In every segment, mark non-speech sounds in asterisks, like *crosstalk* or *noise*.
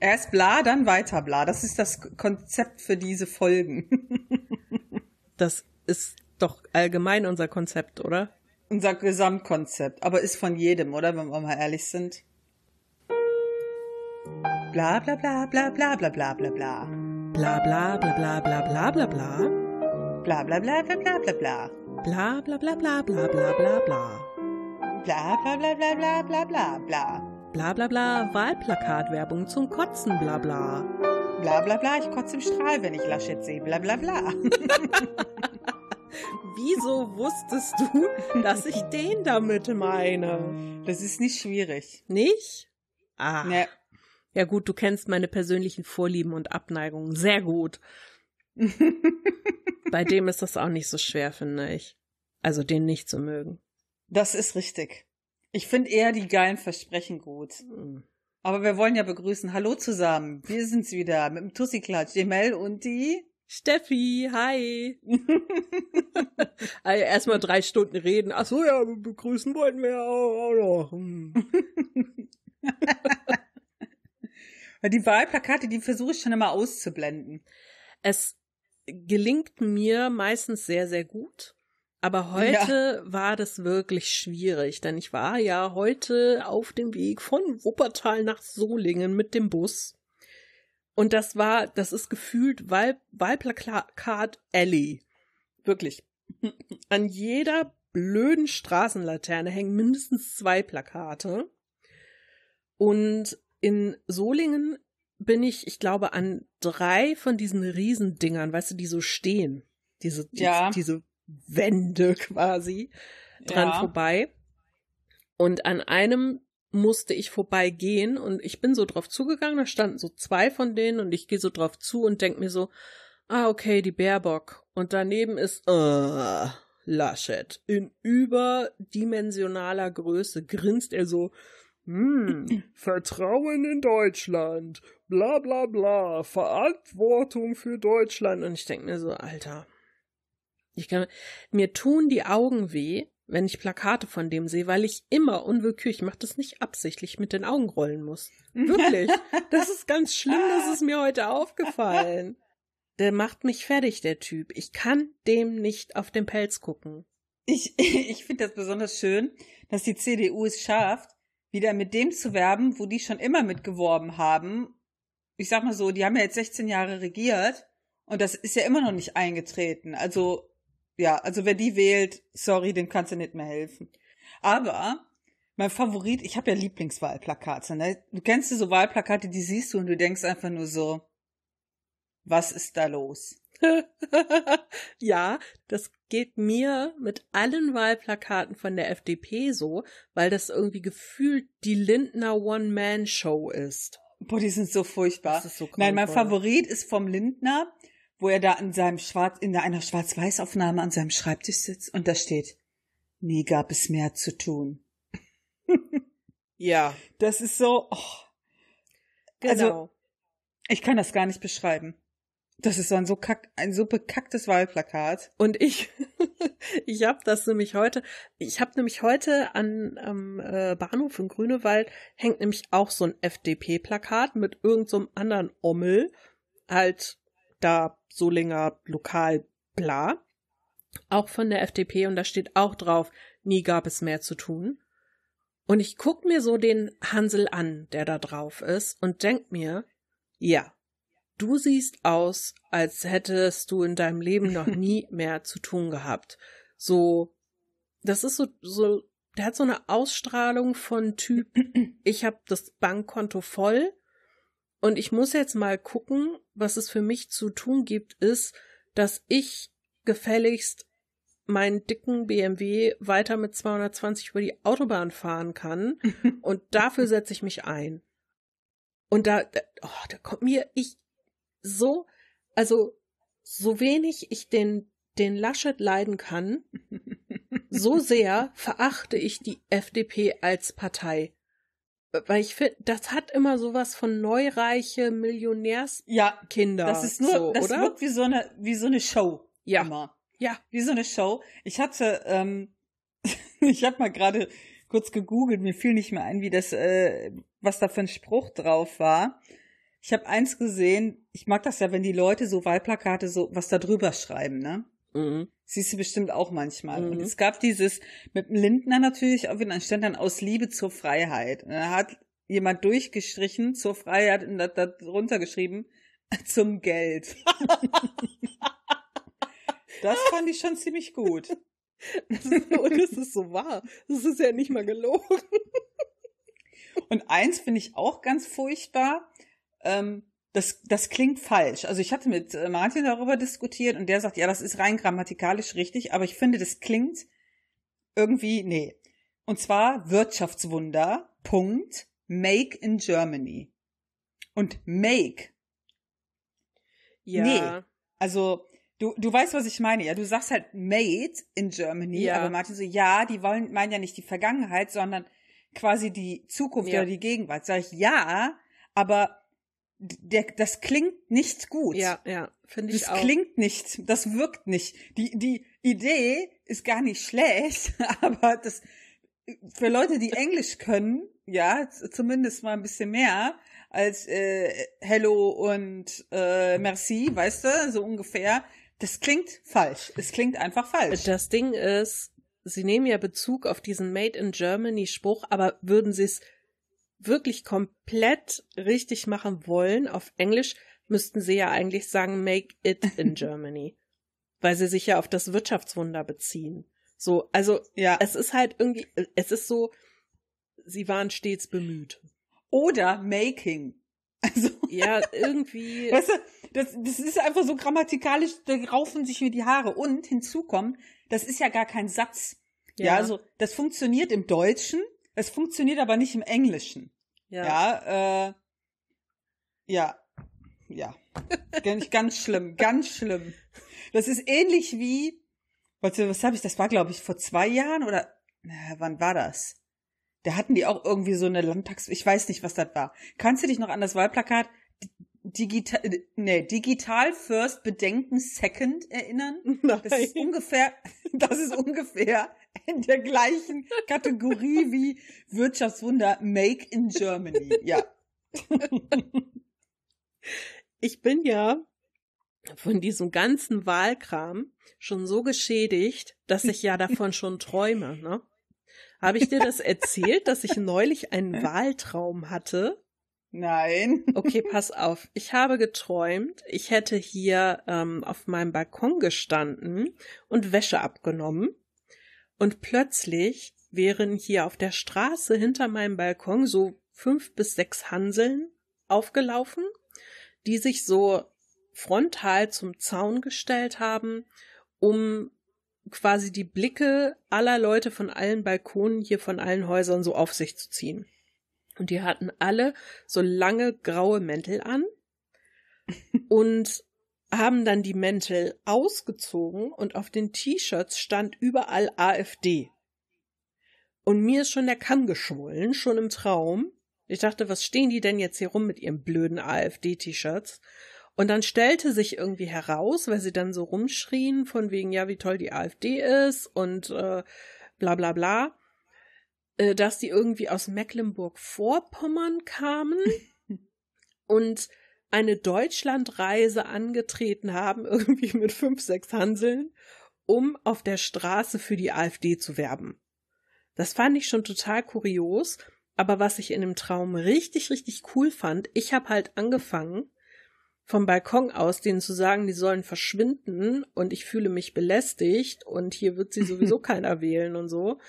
Erst bla, dann weiter bla. Das ist das Konzept für diese Folgen. das ist doch allgemein unser Konzept, oder? Unser Gesamtkonzept. Aber ist von jedem, oder? Wenn wir mal ehrlich sind. Bla bla bla bla bla bla bla bla bla. Bla bla bla bla bla bla bla bla. Bla bla bla bla bla bla bla. Bla bla bla bla bla bla bla bla. Bla bla bla bla bla bla bla bla. Bla bla bla Wahlplakatwerbung zum Kotzen bla bla. Bla ich kotze im Strahl, wenn ich Laschet sehe. Bla bla bla. *laughs* Wieso wusstest du, dass ich den damit meine? Das ist nicht schwierig. Nicht? Ah. Ne. Ja gut, du kennst meine persönlichen Vorlieben und Abneigungen sehr gut. *laughs* Bei dem ist das auch nicht so schwer, finde ich. Also den nicht zu mögen. Das ist richtig. Ich finde eher die geilen Versprechen gut. Hm. Aber wir wollen ja begrüßen. Hallo zusammen. Wir sind's wieder mit dem Tussi-Klatsch. Die Mel und die Steffi, hi. also *laughs* erstmal drei Stunden reden. Ach so, ja, begrüßen wollten wir auch, auch noch. Hm. *laughs* die Wahlplakate, die versuche ich schon immer auszublenden. Es gelingt mir meistens sehr, sehr gut. Aber heute ja. war das wirklich schwierig, denn ich war ja heute auf dem Weg von Wuppertal nach Solingen mit dem Bus. Und das war, das ist gefühlt Wahl, Wahlplakat Alley. Wirklich. *laughs* An jeder blöden Straßenlaterne hängen mindestens zwei Plakate. Und in Solingen bin ich, ich glaube, an drei von diesen Riesendingern, weißt du, die so stehen. Diese, die, ja. diese Wände quasi dran Ja. vorbei. Und an einem musste ich vorbeigehen und ich bin so drauf zugegangen, da standen so zwei von denen und ich gehe so drauf zu und denk mir so, ah, okay, die Baerbock. Und daneben ist, äh, Laschet. In überdimensionaler Größe grinst er so, hm, *clears throat* Vertrauen in Deutschland, bla bla bla, Verantwortung für Deutschland. Und ich denk mir so, Alter, ich kann, mir tun die Augen weh, wenn ich Plakate von dem sehe, weil ich immer unwillkürlich, ich mache das nicht absichtlich, mit den Augen rollen muss. Wirklich. *laughs* Das ist ganz schlimm, das ist mir heute aufgefallen. Der macht mich fertig, der Typ. Ich kann dem nicht auf den Pelz gucken. Ich, *laughs* ich finde das besonders schön, dass die CDU es schafft, wieder mit dem zu werben, wo die schon immer mitgeworben haben. Ich sag mal so, die haben ja jetzt 16 Jahre regiert und das ist ja immer noch nicht eingetreten. Also, ja, also wer die wählt, sorry, dem kannst du nicht mehr helfen. Aber mein Favorit, ich habe ja Lieblingswahlplakate, ne? Du kennst so Wahlplakate, die siehst du und du denkst einfach nur so, was ist da los? *laughs* ja, das geht mir mit allen Wahlplakaten von der FDP so, weil das irgendwie gefühlt die Lindner One-Man-Show ist. Boah, die sind so furchtbar. Das ist so Nein, mein. Favorit ist vom Lindner, wo er da in seinem Schwarz, in einer Schwarz-Weiß-Aufnahme an seinem Schreibtisch sitzt und da steht, nie gab es mehr zu tun. *laughs* Ja, Das ist so, oh, genau. Also- ich kann das gar nicht beschreiben. Das ist so ein so kack, ein so bekacktes Wahlplakat. Und ich, *laughs* ich habe das nämlich heute, ich habe nämlich heute an am äh, Bahnhof in Grünewald hängt nämlich auch so ein FDP-Plakat mit irgendeinem so anderen Ommel, halt da Solinger Lokal bla, auch von der FDP und da steht auch drauf, nie gab es mehr zu tun. Und ich guck mir so den Hansel an, der da drauf ist und denk mir, ja, du siehst aus, als hättest du in deinem Leben noch *laughs* nie mehr zu tun gehabt. So, das ist so, so, der hat so eine Ausstrahlung von Typ, *clears throat* ich habe das Bankkonto voll und ich muss jetzt mal gucken, was es für mich zu tun gibt, ist, dass ich gefälligst meinen dicken BMW weiter mit 220 über die Autobahn fahren kann *laughs* und dafür setze ich mich ein. Und da, da, oh, da kommt mir ich so, also so wenig ich den den Laschet leiden kann, so sehr verachte ich die FDP als Partei. Weil ich finde, das hat immer sowas von neureiche Millionärskinder. Ja, das ist nur, so, das oder? wirkt wie so eine, wie so eine Show. Ja. Immer. Ja. Wie so eine Show. Ich hatte, ähm, *laughs* ich habe mal gerade kurz gegoogelt, mir fiel nicht mehr ein, wie das, äh, was da für ein Spruch drauf war. Ich habe eins gesehen, ich mag das ja, wenn die Leute so Wahlplakate so was da drüber schreiben, ne? Mhm. Siehst du bestimmt auch manchmal. Mhm. Und es gab dieses mit dem Lindner natürlich, auch wieder stand dann aus Liebe zur Freiheit. Und da hat jemand durchgestrichen zur Freiheit und da, da drunter geschrieben, *laughs* zum Geld. *laughs* das fand ich schon ziemlich gut. *laughs* und es ist so wahr. Das ist ja nicht mal gelogen. Und eins finde ich auch ganz furchtbar. Ähm, das, das klingt falsch. Also ich hatte mit äh, Martin darüber diskutiert und der sagt, ja, das ist rein grammatikalisch richtig, aber ich finde, das klingt irgendwie, nee. Und zwar Wirtschaftswunder, Punkt, make in Germany. Und make. Ja. Nee. Also, du, du weißt, was ich meine, ja. Du sagst halt made in Germany, ja. aber Martin so, ja, die wollen, meinen ja nicht die Vergangenheit, sondern quasi die Zukunft ja. oder die Gegenwart. Sag ich, ja, aber der, das klingt nicht gut. Ja, ja, finde ich das auch. Das klingt nicht, das wirkt nicht. Die, die Idee ist gar nicht schlecht, *laughs* aber das, für Leute, die Englisch können, ja, zumindest mal ein bisschen mehr als äh, Hello und äh, Merci, weißt du, so ungefähr. Das klingt falsch. Es klingt einfach falsch. Das Ding ist, Sie nehmen ja Bezug auf diesen Made in Germany Spruch, aber würden Sie es wirklich komplett richtig machen wollen auf Englisch, müssten Sie ja eigentlich sagen Make it in *laughs* Germany, weil Sie sich ja auf das Wirtschaftswunder beziehen. So, also ja, es ist halt irgendwie, es ist so, Sie waren stets bemüht. Oder Making. *laughs* Also ja, irgendwie. *laughs* Weißt du, das, das ist einfach so grammatikalisch, da raufen sich mir die Haare. Und hinzu kommt, das ist ja gar kein Satz. Ja. ja, also das funktioniert im Deutschen, es funktioniert aber nicht im Englischen. Ja. Ja, äh, ja, ja. *laughs* ganz, schlimm, ganz schlimm. Das ist ähnlich wie, was, was habe ich, das war glaube ich vor zwei Jahren oder, na, wann war das? Da hatten die auch irgendwie so eine Landtags, ich weiß nicht, was das war. Kannst du dich noch an das Wahlplakat digital, nee, digital first, bedenken second erinnern? Nein. Das ist ungefähr, *laughs* das ist ungefähr in der gleichen Kategorie wie Wirtschaftswunder Make in Germany. Ja. Ich bin ja von diesem ganzen Wahlkram schon so geschädigt, dass ich ja davon schon träume, ne? Habe ich dir das erzählt, dass ich neulich einen Wahltraum hatte? Nein. *laughs* Okay, pass auf. Ich habe geträumt, ich hätte hier ähm, auf meinem Balkon gestanden und Wäsche abgenommen. Und plötzlich wären hier auf der Straße hinter meinem Balkon so fünf bis sechs Hanseln aufgelaufen, die sich so frontal zum Zaun gestellt haben, um quasi die Blicke aller Leute von allen Balkonen hier von allen Häusern so auf sich zu ziehen. Und die hatten alle so lange graue Mäntel an *laughs* und haben dann die Mäntel ausgezogen und auf den T-Shirts stand überall AfD. Und mir ist schon der Kamm geschwollen, schon im Traum. Ich dachte, was stehen die denn jetzt hier rum mit ihren blöden AfD-T-Shirts? Und dann stellte sich irgendwie heraus, weil sie dann so rumschrien, von wegen, ja, wie toll die AfD ist und äh, bla bla bla, äh, dass die irgendwie aus Mecklenburg-Vorpommern kamen *laughs* und eine Deutschlandreise angetreten haben, *laughs* irgendwie mit fünf, sechs Hanseln, um auf der Straße für die AfD zu werben. Das fand ich schon total kurios, aber was ich in dem Traum richtig, richtig cool fand, ich habe halt angefangen, vom Balkon aus denen zu sagen, die sollen verschwinden und ich fühle mich belästigt und hier wird sie *laughs* sowieso keiner wählen und so.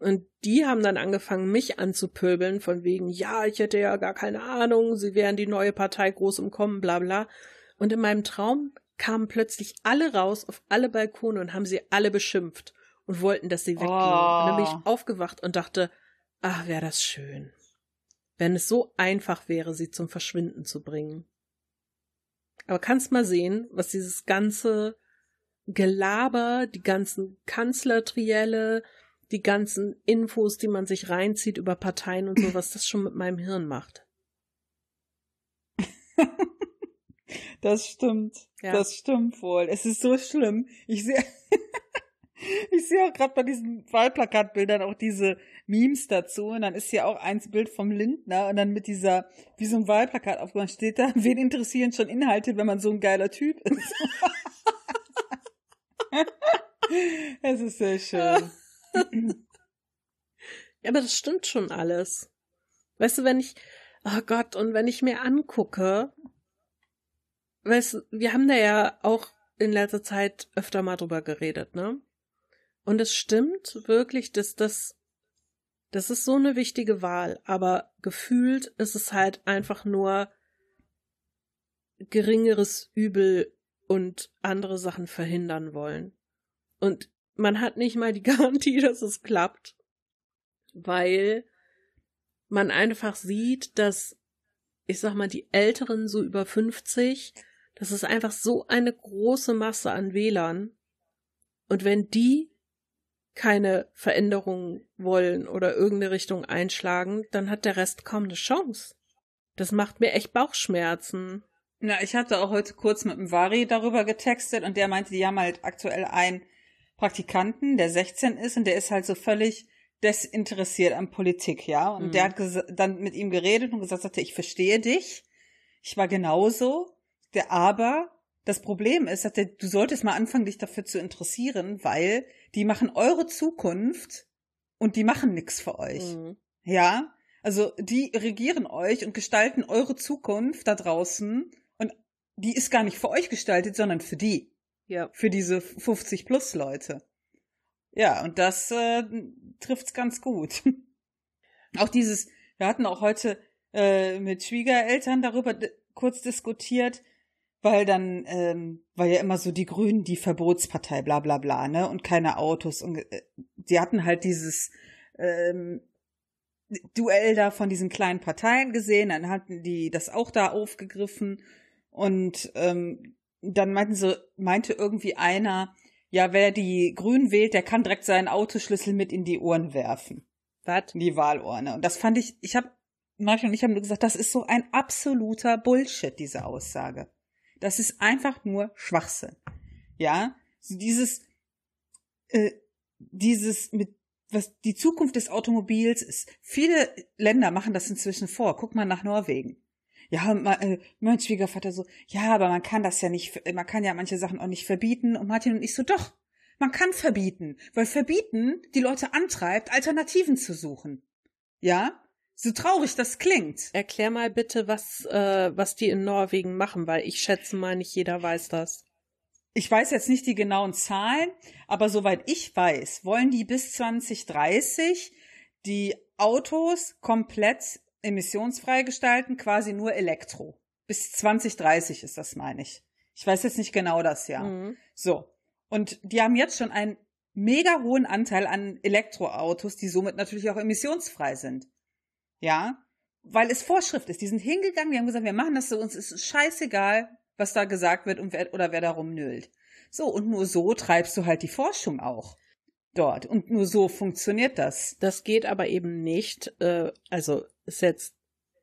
Und die haben dann angefangen, mich anzupöbeln, von wegen, ja, ich hätte ja gar keine Ahnung, sie wären die neue Partei groß im Kommen, bla bla. Und in meinem Traum kamen plötzlich alle raus auf alle Balkone und haben sie alle beschimpft und wollten, dass sie weggehen. Oh. Und dann bin ich oh. aufgewacht und dachte, ach, wäre das schön. Wenn es so einfach wäre, sie zum Verschwinden zu bringen. Aber kannst mal sehen, was dieses ganze Gelaber, die ganzen Kanzlertrielle, die ganzen Infos, die man sich reinzieht über Parteien und so, was das schon mit meinem Hirn macht. *laughs* Das stimmt. Ja. Das stimmt wohl. Es ist so schlimm. Ich sehe, *laughs* Ich sehe auch gerade bei diesen Wahlplakatbildern auch diese Memes dazu. Und dann ist hier auch eins Bild vom Lindner und dann mit dieser, wie so ein Wahlplakat aufgemacht steht da, *laughs* wen interessieren schon Inhalte, wenn man so ein geiler Typ ist. es ist sehr schön. Ja, aber das stimmt schon alles. Weißt du, wenn ich, oh Gott, und wenn ich mir angucke, weißt du, wir haben da ja auch in letzter Zeit öfter mal drüber geredet, ne? Und es stimmt wirklich, dass das, das ist so eine wichtige Wahl, aber gefühlt ist es halt einfach nur geringeres Übel und andere Sachen verhindern wollen. Und man hat nicht mal die *laughs* Garantie, dass es klappt, weil man einfach sieht, dass, ich sag mal, die Älteren so über 50 das ist einfach so eine große Masse an Wählern. Und wenn die keine Veränderungen wollen oder irgendeine Richtung einschlagen, dann hat der Rest kaum eine Chance. Das macht mir echt Bauchschmerzen. Na, ich hatte auch heute kurz mit dem Vari darüber getextet und der meinte, die haben halt aktuell einen Praktikanten, der 16 ist und der ist halt so völlig desinteressiert an Politik, ja. Und mhm. der hat dann mit ihm geredet und gesagt, sagte, ich verstehe dich. Ich war genauso. Der aber, das Problem ist, dass der, du solltest mal anfangen, dich dafür zu interessieren, weil die machen eure Zukunft und die machen nichts für euch. Mhm. Ja? Also die regieren euch und gestalten eure Zukunft da draußen und die ist gar nicht für euch gestaltet, sondern für die. Ja. Für diese 50 plus Leute. Ja, und das äh, trifft's ganz gut. *laughs* auch dieses, wir hatten auch heute äh, mit Schwiegereltern darüber kurz diskutiert, weil dann, ähm, war ja immer so die Grünen die Verbotspartei, bla bla bla, ne? Und keine Autos. Und äh, die hatten halt dieses ähm, Duell da von diesen kleinen Parteien gesehen, dann hatten die das auch da aufgegriffen und ähm, dann meinten sie, meinte irgendwie einer, ja, wer die Grünen wählt, der kann direkt seinen Autoschlüssel mit in die Ohren werfen. Was? In die Wahlurne. Und das fand ich, ich habe, Martin und ich haben nur gesagt, das ist so ein absoluter Bullshit, diese Aussage. Das ist einfach nur Schwachsinn. Ja, so dieses, äh, dieses mit was die Zukunft des Automobils ist. Viele Länder machen das inzwischen vor. Guck mal nach Norwegen. Ja, äh, mein Schwiegervater so, ja, aber man kann das ja nicht, man kann ja manche Sachen auch nicht verbieten. Und Martin und ich so, doch, man kann verbieten, weil verbieten die Leute antreibt, Alternativen zu suchen. Ja? So traurig das klingt. Erklär mal bitte, was, äh, was die in Norwegen machen, weil ich schätze mal, nicht jeder weiß das. Ich weiß jetzt nicht die genauen Zahlen, aber soweit ich weiß, wollen die bis 2030 die Autos komplett emissionsfrei gestalten, quasi nur Elektro. Bis 2030 ist das, meine ich. Ich weiß jetzt nicht genau das Jahr. Mhm. So. Und die haben jetzt schon einen mega hohen Anteil an Elektroautos, die somit natürlich auch emissionsfrei sind. Ja, weil es Vorschrift ist. Die sind hingegangen, die haben gesagt, wir machen das so, uns ist scheißegal, was da gesagt wird und wer, oder wer darum nölt. So, und nur so treibst du halt die Forschung auch dort. Und nur so funktioniert das. Das geht aber eben nicht, äh, also ist jetzt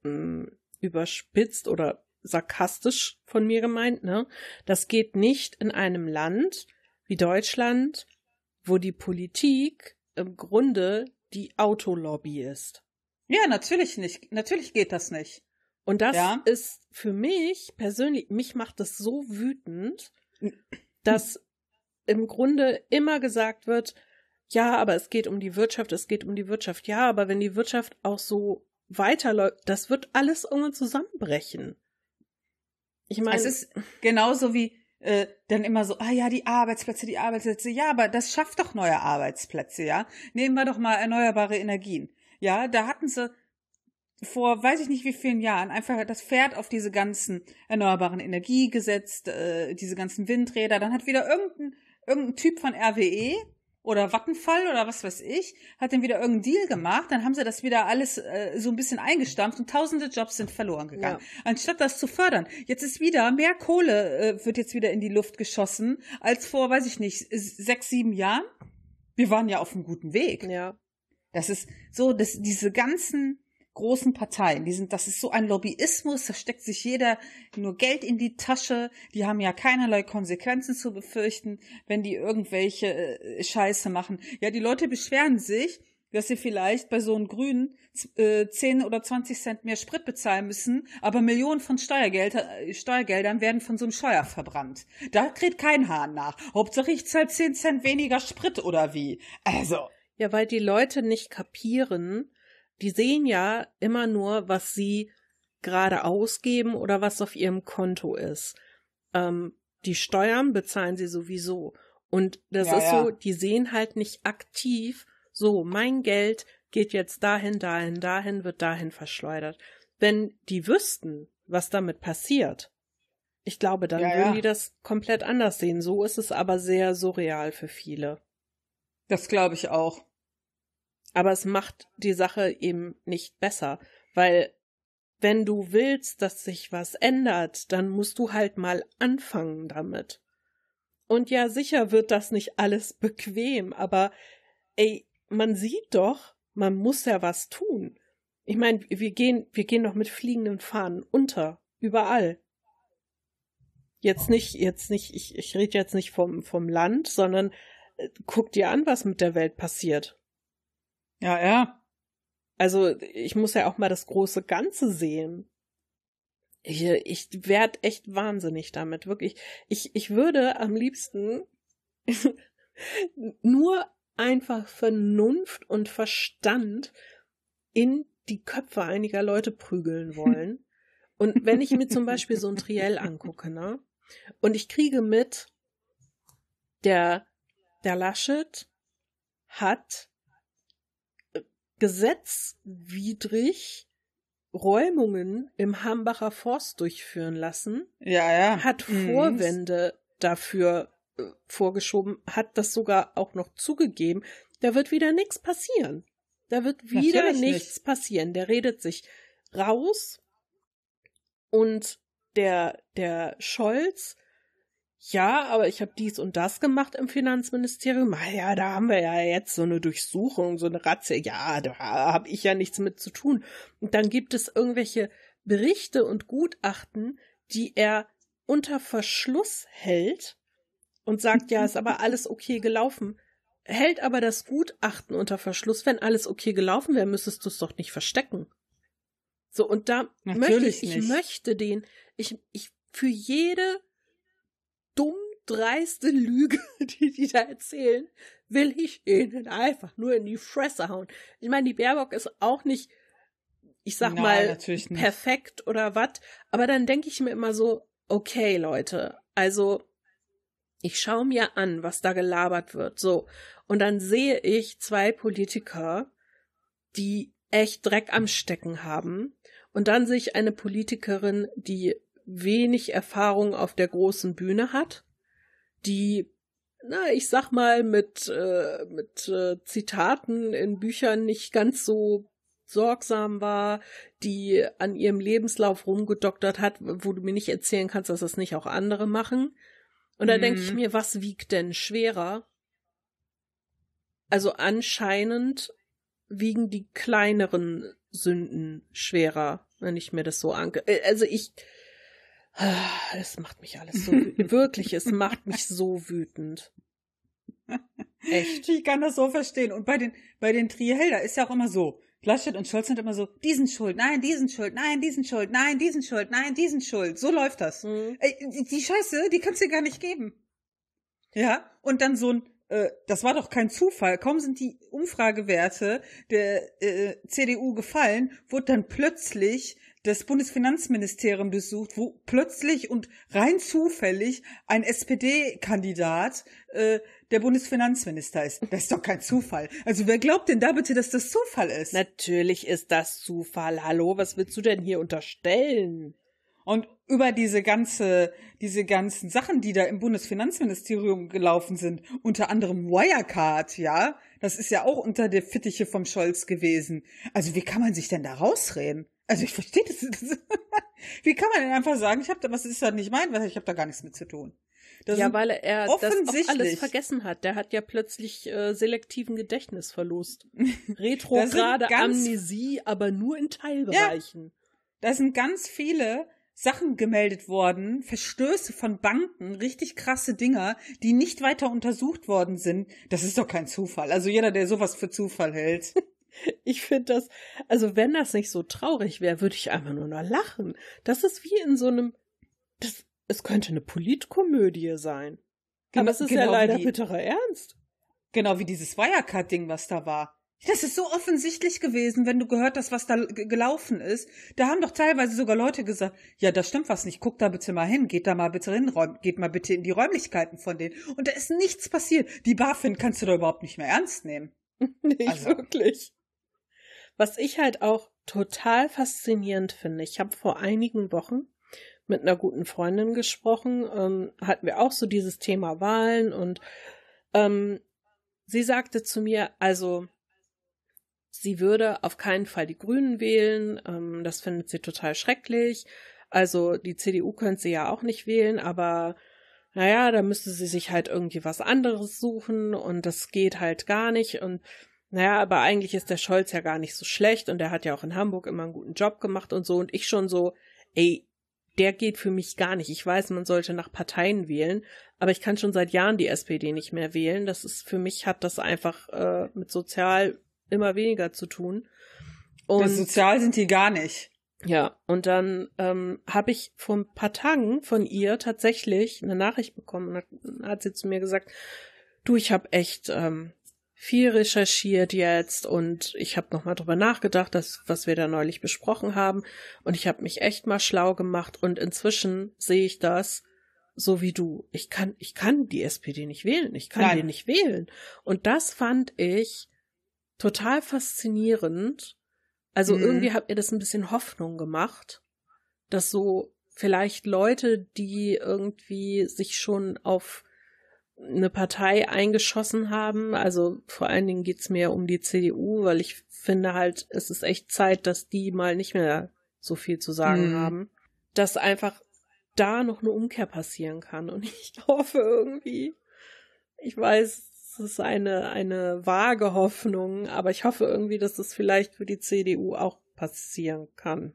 mh, überspitzt oder sarkastisch von mir gemeint, ne? Das geht nicht in einem Land wie Deutschland, wo die Politik im Grunde die Autolobby ist. Ja, natürlich nicht. Natürlich geht das nicht. Und das ja. ist für mich persönlich, mich macht das so wütend, *clears throat* dass im Grunde immer gesagt wird, ja, aber es geht um die Wirtschaft, es geht um die Wirtschaft. Ja, aber wenn die Wirtschaft auch so weiterläuft, das wird alles irgendwann zusammenbrechen. Ich meine, es ist genauso wie äh, dann immer so, ah ja, die Arbeitsplätze, die Arbeitsplätze. Ja, aber das schafft doch neue Arbeitsplätze, ja. Nehmen wir doch mal erneuerbare Energien. Ja, da hatten sie vor weiß ich nicht wie vielen Jahren einfach das Pferd auf diese ganzen erneuerbaren Energie gesetzt, äh, diese ganzen Windräder. Dann hat wieder irgendein, irgendein Typ von RWE oder Vattenfall oder was weiß ich, hat dann wieder irgendeinen Deal gemacht, dann haben sie das wieder alles äh, so ein bisschen eingestampft und tausende Jobs sind verloren gegangen. Ja. Anstatt das zu fördern. Jetzt ist wieder mehr Kohle äh, wird jetzt wieder in die Luft geschossen als vor, weiß ich nicht, sechs, sieben Jahren. Wir waren ja auf einem guten Weg. Ja. Das ist so, dass diese ganzen großen Parteien. Die sind, das ist so ein Lobbyismus, da steckt sich jeder nur Geld in die Tasche. Die haben ja keinerlei Konsequenzen zu befürchten, wenn die irgendwelche äh, Scheiße machen. Ja, die Leute beschweren sich, dass sie vielleicht bei so einem Grünen äh, 10 oder 20 Cent mehr Sprit bezahlen müssen, aber Millionen von Steuergelder, äh, Steuergeldern werden von so einem Scheuer verbrannt. Da kriegt kein Hahn nach. Hauptsache ich zahle 10 Cent weniger Sprit oder wie. Also. Ja, weil die Leute nicht kapieren, die sehen ja immer nur, was sie gerade ausgeben oder was auf ihrem Konto ist. Ähm, die Steuern bezahlen sie sowieso. Und das ja, ist ja. so, die sehen halt nicht aktiv, so, mein Geld geht jetzt dahin, dahin, dahin, wird dahin verschleudert. Wenn die wüssten, was damit passiert, ich glaube, dann ja, würden die das komplett anders sehen. So ist es aber sehr surreal für viele. Das glaube ich auch. Aber es macht die Sache eben nicht besser, weil wenn du willst, dass sich was ändert, dann musst du halt mal anfangen damit. Und ja, sicher wird das nicht alles bequem, aber ey, man sieht doch, man muss ja was tun. Ich meine, wir gehen, wir gehen doch mit fliegenden Fahnen unter, überall. Jetzt nicht, jetzt nicht, ich, ich rede jetzt nicht vom, vom Land, sondern äh, guck dir an, was mit der Welt passiert. Ja, ja. Also ich muss ja auch mal das große Ganze sehen. Ich, ich werd echt wahnsinnig damit, wirklich. Ich, ich würde am liebsten *laughs* nur einfach Vernunft und Verstand in die Köpfe einiger Leute prügeln wollen. Und wenn ich mir zum Beispiel so ein Triell *laughs* angucke, ne? Und ich kriege mit, der, der Laschet hat gesetzwidrig Räumungen im Hambacher Forst durchführen lassen. Ja, ja. Hat mhm. Vorwände mhm. dafür äh, vorgeschoben, hat das sogar auch noch zugegeben. Da wird wieder nichts passieren. Da wird wieder Natürlich nichts nicht. passieren. Der redet sich raus und der, der Scholz ja, aber ich habe dies und das gemacht im Finanzministerium. Ja, da haben wir ja jetzt so eine Durchsuchung, so eine Ratze. Ja, da habe ich ja nichts mit zu tun. Und dann gibt es irgendwelche Berichte und Gutachten, die er unter Verschluss hält und sagt, ja, ist aber *laughs* alles okay gelaufen. Hält aber das Gutachten unter Verschluss. Wenn alles okay gelaufen wäre, müsstest du es doch nicht verstecken. So, und da Natürlich möchte ich, ich möchte den, ich, ich, für jede dreiste Lüge, *laughs* die die da erzählen, will ich ihnen einfach nur in die Fresse hauen. Ich meine, die Baerbock ist auch nicht, ich sag Nein, mal, perfekt oder was, aber dann denke ich mir immer so, okay, Leute, also ich schaue mir an, was da gelabert wird, so, und dann sehe ich zwei Politiker, die echt Dreck am Stecken haben, und dann sehe ich eine Politikerin, die wenig Erfahrung auf der großen Bühne hat, die, na, ich sag mal, mit, äh, mit äh, Zitaten in Büchern nicht ganz so sorgsam war, die an ihrem Lebenslauf rumgedoktert hat, wo du mir nicht erzählen kannst, dass das nicht auch andere machen. Und da mhm. denke ich mir, was wiegt denn schwerer? Also anscheinend wiegen die kleineren Sünden schwerer, wenn ich mir das so anke. Äh, also ich, *sighs* es macht mich alles so wütend. *laughs* Wirklich, es macht mich so wütend. Echt. Ich kann das so verstehen. Und bei den, bei den Triel, ist ja auch immer so. Laschet und Scholz sind immer so, diesen Schuld, nein, diesen Schuld, nein, diesen Schuld, nein, diesen Schuld, nein, diesen Schuld. So läuft das. Mhm. Ey, die Scheiße, die kannst du dir gar nicht geben. Ja, und dann so ein, äh, das war doch kein Zufall. Kaum sind die Umfragewerte der äh, CDU gefallen, wurde dann plötzlich das Bundesfinanzministerium besucht, wo plötzlich und rein zufällig ein SPD-Kandidat äh, der Bundesfinanzminister ist. Das ist doch kein Zufall. Also wer glaubt denn da bitte, dass das Zufall ist? Natürlich ist das Zufall. Hallo, was willst du denn hier unterstellen? Und über diese ganze, diese ganzen Sachen, die da im Bundesfinanzministerium gelaufen sind, unter anderem Wirecard, ja, das ist ja auch unter der Fittiche vom Scholz gewesen. Also wie kann man sich denn da rausreden? Also ich verstehe das. *laughs* Wie kann man denn einfach sagen, ich habe da, was ist da nicht mein, weil ich habe da gar nichts mit zu tun. Das ja, weil er das auch alles vergessen hat. Der hat ja plötzlich äh, selektiven Gedächtnisverlust. *laughs* Retrograde Amnesie, aber nur in Teilbereichen. Ja, da sind ganz viele Sachen gemeldet worden, Verstöße von Banken, richtig krasse Dinger, die nicht weiter untersucht worden sind. Das ist doch kein Zufall. Also jeder, der sowas für Zufall hält. *laughs* Ich finde das, also wenn das nicht so traurig wäre, würde ich einfach nur noch lachen. Das ist wie in so einem, das, es könnte eine Politkomödie sein. Genau, Aber es ist genau ja leider die, bitterer Ernst. Genau wie dieses Wirecard-Ding, was da war. Das ist so offensichtlich gewesen, wenn du gehört hast, was da gelaufen ist. Da haben doch teilweise sogar Leute gesagt, ja, da stimmt was nicht, guck da bitte mal hin, geht da mal bitte hin, geht mal bitte in die Räumlichkeiten von denen. Und da ist nichts passiert. Die BaFin kannst du da überhaupt nicht mehr ernst nehmen. *laughs* nicht also. wirklich. Was ich halt auch total faszinierend finde, ich habe vor einigen Wochen mit einer guten Freundin gesprochen, ähm, hatten wir auch so dieses Thema Wahlen und ähm, sie sagte zu mir, also sie würde auf keinen Fall die Grünen wählen, ähm, das findet sie total schrecklich. Also die CDU könnte sie ja auch nicht wählen, aber naja, da müsste sie sich halt irgendwie was anderes suchen und das geht halt gar nicht und naja, aber eigentlich ist der Scholz ja gar nicht so schlecht und der hat ja auch in Hamburg immer einen guten Job gemacht und so und ich schon so, ey, der geht für mich gar nicht. Ich weiß, man sollte nach Parteien wählen, aber ich kann schon seit Jahren die SPD nicht mehr wählen. Das ist für mich hat das einfach äh, mit sozial immer weniger zu tun. Und ja, sozial sind die gar nicht. Ja, und dann ähm, habe ich vor ein paar Tagen von ihr tatsächlich eine Nachricht bekommen und hat, hat sie zu mir gesagt, du, ich habe echt ähm, viel recherchiert jetzt und ich habe nochmal drüber nachgedacht, das, was wir da neulich besprochen haben. Und ich habe mich echt mal schlau gemacht und inzwischen sehe ich das so wie du. Ich kann, ich kann die SPD nicht wählen. Ich kann Nein. die nicht wählen. Und das fand ich total faszinierend. Also mhm. irgendwie hat mir das ein bisschen Hoffnung gemacht, dass so vielleicht Leute, die irgendwie sich schon auf eine Partei eingeschossen haben. Also vor allen Dingen geht's mir um die CDU, weil ich finde halt, es ist echt Zeit, dass die mal nicht mehr so viel zu sagen mhm. haben. Dass einfach da noch eine Umkehr passieren kann. Und *laughs* ich hoffe irgendwie, ich weiß, es ist eine, eine vage Hoffnung, aber ich hoffe irgendwie, dass das vielleicht für die CDU auch passieren kann.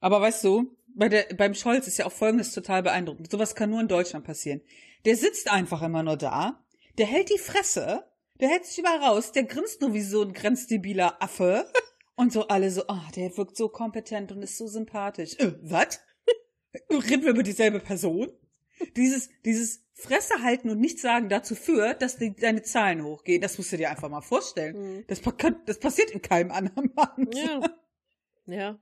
Aber weißt du, bei der, beim Scholz ist ja auch Folgendes total beeindruckend. Sowas kann nur in Deutschland passieren. Der sitzt einfach immer nur da, der hält die Fresse, der hält sich überall raus, der grinst nur wie so ein grenzdebiler Affe. *laughs* Und so alle so, ah, oh, der wirkt so kompetent und ist so sympathisch. Äh, was? *laughs* Reden wir über dieselbe Person? Dieses, dieses Fresse halten und nichts sagen dazu führt, dass die, deine Zahlen hochgehen. Das musst du dir einfach mal vorstellen. Mhm. Das, das passiert in keinem anderen Land. Ja. *laughs* Ja.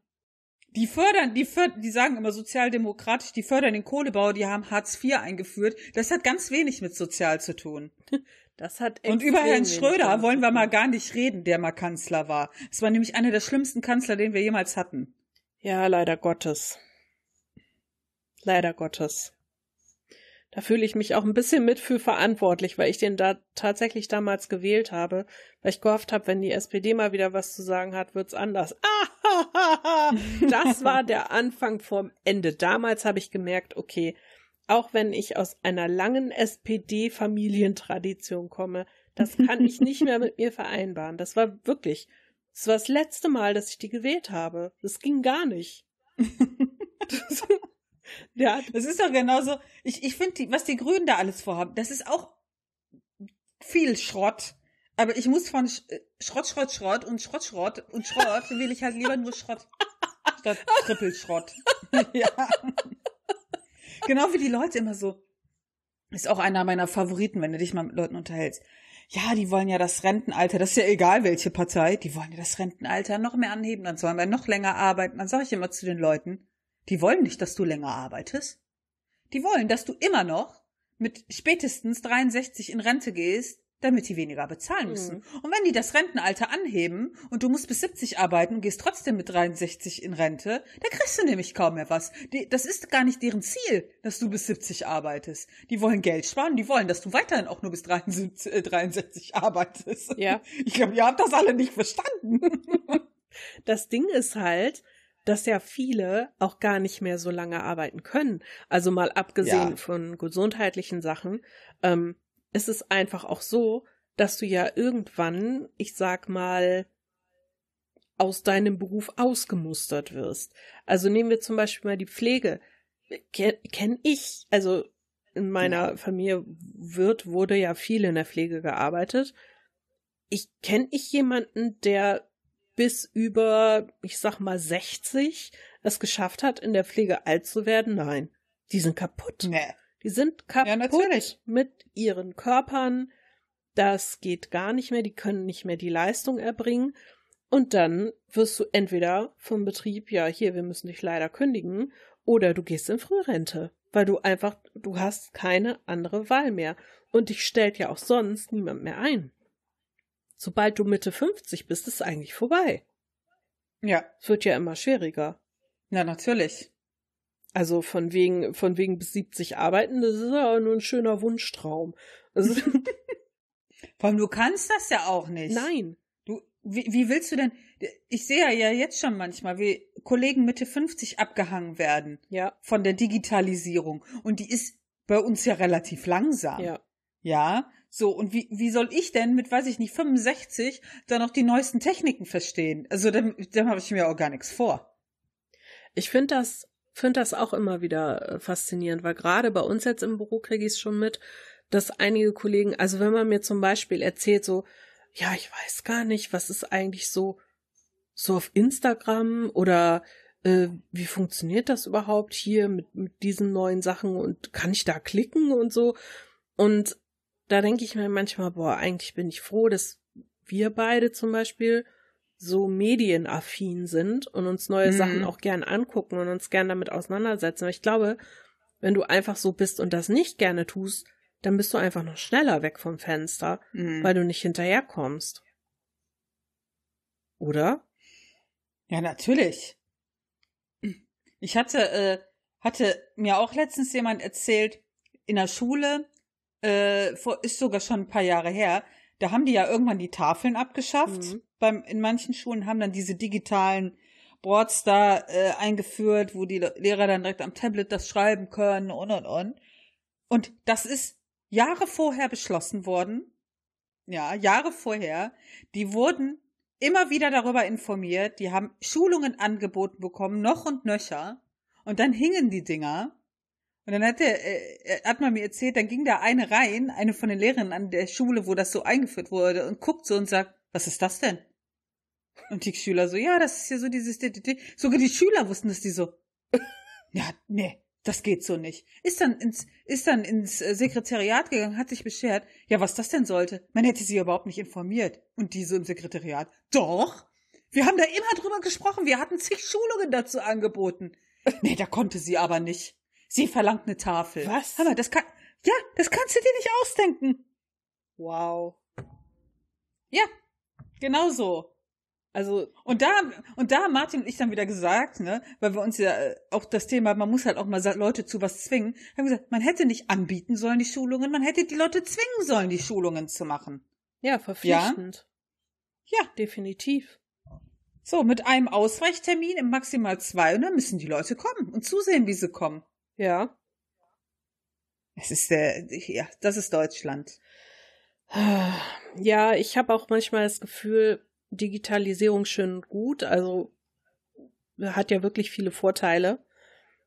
Die fördern, die fördern, die sagen immer sozialdemokratisch, die fördern den Kohlebau, die haben Hartz IV eingeführt. Das hat ganz wenig mit sozial zu tun. Das hat Und über Herrn Schröder wollen wir mal gar nicht reden, der mal Kanzler war. Es war nämlich einer der schlimmsten Kanzler, den wir jemals hatten. Ja, leider Gottes. Leider Gottes. Da fühle ich mich auch ein bisschen mit für verantwortlich, weil ich den da tatsächlich damals gewählt habe, weil ich gehofft habe, wenn die SPD mal wieder was zu sagen hat, wird's anders. Ah, *laughs* das war der Anfang vom Ende. Damals habe ich gemerkt, okay, auch wenn ich aus einer langen SPD-Familientradition komme, das kann ich nicht mehr mit mir vereinbaren. Das war wirklich, das war das letzte Mal, dass ich die gewählt habe. Das ging gar nicht. *laughs* *laughs* Ja, das ist doch genauso. Ich, ich finde, was die Grünen da alles vorhaben, das ist auch viel Schrott. Aber ich muss von äh, Schrott, Schrott, Schrott und Schrott, Schrott und Schrott will ich halt lieber nur Schrott statt Trippelschrott. *laughs* ja. Genau wie die Leute immer so. Ist auch einer meiner Favoriten, wenn du dich mal mit Leuten unterhältst. Ja, die wollen ja das Rentenalter, das ist ja egal welche Partei, die wollen ja das Rentenalter noch mehr anheben, dann sollen wir noch länger arbeiten. Dann sage ich immer zu den Leuten, die wollen nicht, dass du länger arbeitest. Die wollen, dass du immer noch mit spätestens 63 in Rente gehst, damit die weniger bezahlen mhm. müssen. Mhm. Und wenn die das Rentenalter anheben und du musst bis 70 arbeiten und gehst trotzdem mit 63 in Rente, dann kriegst du nämlich kaum mehr was. Die, das ist gar nicht deren Ziel, dass du bis 70 arbeitest. Die wollen Geld sparen, die wollen, dass du weiterhin auch nur bis 63, äh, 63 arbeitest. Ja. *laughs* Ich glaube, ihr habt das alle nicht verstanden. Das Ding ist halt, dass ja viele auch gar nicht mehr so lange arbeiten können. Also mal abgesehen Ja. von gesundheitlichen Sachen, ähm, ist es einfach auch so, dass du ja irgendwann, ich sag mal, aus deinem Beruf ausgemustert wirst. Also nehmen wir zum Beispiel mal die Pflege. Kenne kenn ich, also in meiner Familie wird, wurde ja viel in der Pflege gearbeitet. Ich kenne ich jemanden, der bis über, ich sag mal, 60 es geschafft hat, in der Pflege alt zu werden? Nein. Die sind kaputt. Nee. Die sind kaputt natürlich. mit ihren Körpern. Das geht gar nicht mehr. Die können nicht mehr die Leistung erbringen. Und dann wirst du entweder vom Betrieb, ja, hier, wir müssen dich leider kündigen, oder du gehst in Frührente, weil du einfach, du hast keine andere Wahl mehr. Und dich stellt ja auch sonst niemand mehr ein. Sobald du Mitte 50 bist, ist es eigentlich vorbei. Ja, Es wird ja immer schwieriger. na natürlich. Also von wegen, von wegen bis 70 arbeiten, das ist ja nur ein schöner Wunschtraum. Also, *laughs* Vor allem, du kannst das ja auch nicht. nein. Du, wie, wie willst du denn? Ich sehe ja jetzt schon manchmal, wie Kollegen Mitte 50 abgehangen werden Ja, von der Digitalisierung. Und die ist bei uns ja relativ langsam. ja. Ja, so, und wie, wie soll ich denn mit, weiß ich nicht, 65 da noch die neuesten Techniken verstehen? Also, dann, dann habe ich mir auch gar nichts vor. Ich finde das, finde das auch immer wieder äh, faszinierend, weil gerade bei uns jetzt im Büro kriege ich es schon mit, dass einige Kollegen, also wenn man mir zum Beispiel erzählt, so, ja, ich weiß gar nicht, was ist eigentlich so, so auf Instagram oder äh, wie funktioniert das überhaupt hier mit, mit diesen neuen Sachen und kann ich da klicken und so? Und da denke ich mir manchmal, boah, eigentlich bin ich froh, dass wir beide zum Beispiel so medienaffin sind und uns neue Mhm. Sachen auch gern angucken und uns gern damit auseinandersetzen. Aber ich glaube, wenn du einfach so bist und das nicht gerne tust, dann bist du einfach noch schneller weg vom Fenster, Mhm. weil du nicht hinterherkommst. Oder? Ja, natürlich. Ich hatte, äh, hatte mir auch letztens jemand erzählt, in der Schule, äh, vor, ist sogar schon ein paar Jahre her, da haben die ja irgendwann die Tafeln abgeschafft. Mhm. Beim, in manchen Schulen haben dann diese digitalen Boards da äh, eingeführt, wo die Le- Lehrer dann direkt am Tablet das schreiben können und und und. Und das ist Jahre vorher beschlossen worden. Ja, Jahre vorher. Die wurden immer wieder darüber informiert. Die haben Schulungen angeboten bekommen, noch und nöcher. Und dann hingen die Dinger. Und dann hat, der, äh, hat man mir erzählt, dann ging da eine rein, eine von den Lehrern an der Schule, wo das so eingeführt wurde, und guckt so und sagt, was ist das denn? Und die Schüler so, ja, das ist ja so dieses, sogar die Schüler wussten das, die so, *laughs* ja, nee, das geht so nicht. Ist dann ins, ist dann ins äh, Sekretariat gegangen, hat sich beschert, ja, was das denn sollte. Man hätte sie überhaupt nicht informiert. Und die so im Sekretariat, doch, wir haben da immer drüber gesprochen, wir hatten zig Schulungen dazu angeboten. Nee, da konnte sie aber nicht. Sie verlangt eine Tafel. Was? Hammer, das kann, ja, das kannst du dir nicht ausdenken. Wow. Ja, genau so. Also, Und da, und da haben Martin und ich dann wieder gesagt, ne, weil wir uns ja äh, auch das Thema, man muss halt auch mal Leute zu was zwingen, haben gesagt, man hätte nicht anbieten sollen, die Schulungen, man hätte die Leute zwingen sollen, die Schulungen zu machen. ja, verpflichtend. Ja, Definitiv. so, mit einem Ausweichtermin im maximal zwei, und dann müssen die Leute kommen und zusehen, wie sie kommen. Ja. Es ist, äh, ja, das ist Deutschland. Ja, ich habe auch manchmal das Gefühl, Digitalisierung schön und gut, also hat ja wirklich viele Vorteile.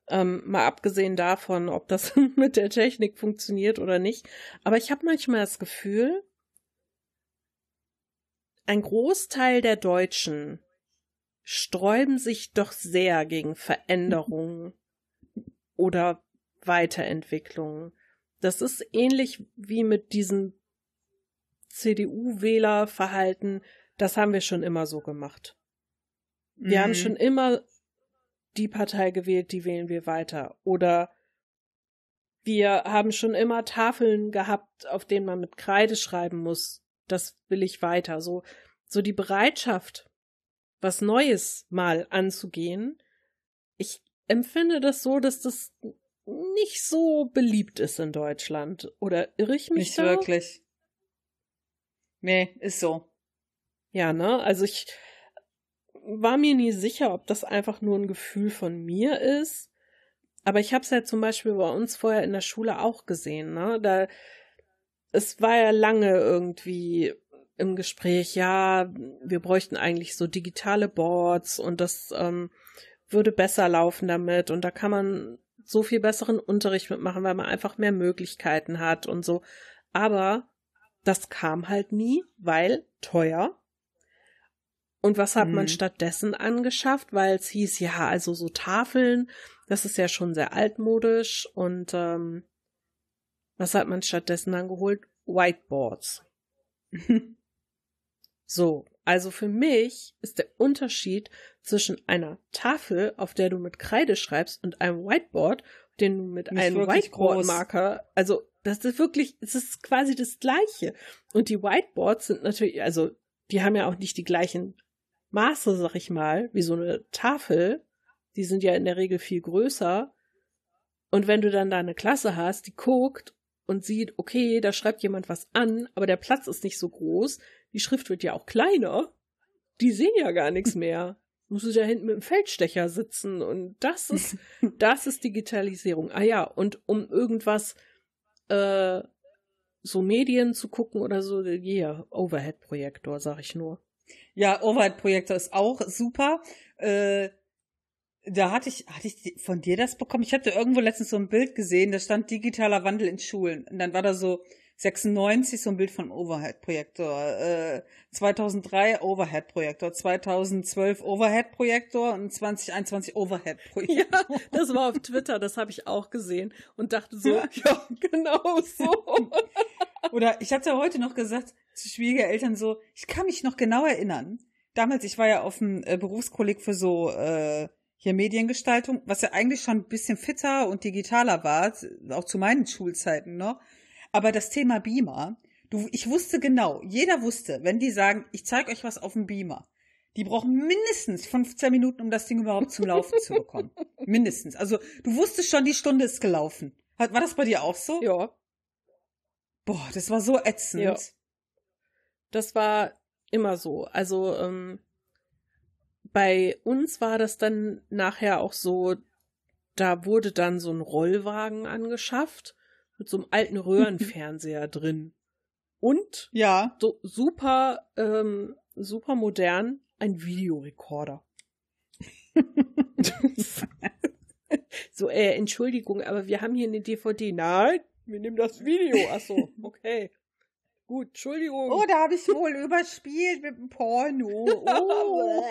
Ähm, mal abgesehen davon, ob das *laughs* mit der Technik funktioniert oder nicht. Aber ich habe manchmal das Gefühl, ein Großteil der Deutschen sträuben sich doch sehr gegen *laughs* Veränderungen oder Weiterentwicklungen. Das ist ähnlich wie mit diesem CDU-Wählerverhalten. Das haben wir schon immer so gemacht. Wir haben Mhm. schon immer die Partei gewählt, die wählen wir weiter. Oder wir haben schon immer Tafeln gehabt, auf denen man mit Kreide schreiben muss. Das will ich weiter. So, so die Bereitschaft, was Neues mal anzugehen. Ich empfinde das so, dass das nicht so beliebt ist in Deutschland. Oder irre ich mich Nicht da? wirklich. Nee, ist so. Ja, ne? Also ich, war mir nie sicher, ob das einfach nur ein Gefühl von mir ist. Aber ich habe es ja zum Beispiel bei uns vorher in der Schule auch gesehen. Ne? Da, es war ja lange irgendwie im Gespräch, ja, wir bräuchten eigentlich so digitale Boards und das ähm, würde besser laufen damit und da kann man so viel besseren Unterricht mitmachen, weil man einfach mehr Möglichkeiten hat und so. Aber das kam halt nie, weil teuer. Und was hat mhm. man stattdessen angeschafft? Weil es hieß, ja, also so Tafeln, das ist ja schon sehr altmodisch. Und ähm, was hat man stattdessen dann geholt? Whiteboards. *laughs* so, also für mich ist der Unterschied zwischen einer Tafel, auf der du mit Kreide schreibst, und einem Whiteboard, den du mit Nicht einem Whiteboard-Marker, also das ist wirklich, es ist quasi das Gleiche. Und die Whiteboards sind natürlich, also die haben ja auch nicht die gleichen Maße, sag ich mal, wie so eine Tafel. Die sind ja in der Regel viel größer. Und wenn du dann da eine Klasse hast, die guckt und sieht, okay, da schreibt jemand was an, aber der Platz ist nicht so groß, die Schrift wird ja auch kleiner, die sehen ja gar nichts mehr. Musst du da hinten mit dem Feldstecher sitzen und das ist, *laughs* das ist Digitalisierung. Ah ja, und um irgendwas äh, so Medien zu gucken oder so, yeah, Overhead-Projektor, sag ich nur. Ja, Overhead-Projektor ist auch super. Äh, da hatte ich, hatte ich von dir das bekommen? Ich hatte irgendwo letztens so ein Bild gesehen, da stand digitaler Wandel in Schulen. Und dann war da so 96 so ein Bild von Overhead-Projektor, äh, 2003 Overhead-Projektor, 2012 Overhead-Projektor und 2021 Overhead-Projektor. Ja, das war auf Twitter, das habe ich auch gesehen und dachte so, ja, genau so. Oder ich hatte heute noch gesagt zu Schwiegereltern so, ich kann mich noch genau erinnern. Damals, ich war ja auf dem äh, Berufskolleg für so äh, hier Mediengestaltung, was ja eigentlich schon ein bisschen fitter und digitaler war, auch zu meinen Schulzeiten noch. Aber das Thema Beamer, du, ich wusste genau, jeder wusste, wenn die sagen, ich zeige euch was auf dem Beamer, die brauchen mindestens 15 Minuten, um das Ding überhaupt zum Laufen zu bekommen. *laughs* Mindestens. Also du wusstest schon, die Stunde ist gelaufen. War das bei dir auch so? Ja. Boah, das war so ätzend. Ja. Das war immer so. Also ähm, bei uns war das dann nachher auch so, da wurde dann so ein Rollwagen angeschafft mit so einem alten Röhrenfernseher *laughs* drin. Und ja. so super, ähm, super modern, ein Videorekorder. *laughs* so, äh, Entschuldigung, aber wir haben hier eine DVD. Nein, wir nehmen das Video. Achso, okay. Gut, Entschuldigung. Oh, da habe ich wohl *laughs* überspielt mit dem Porno. Oh.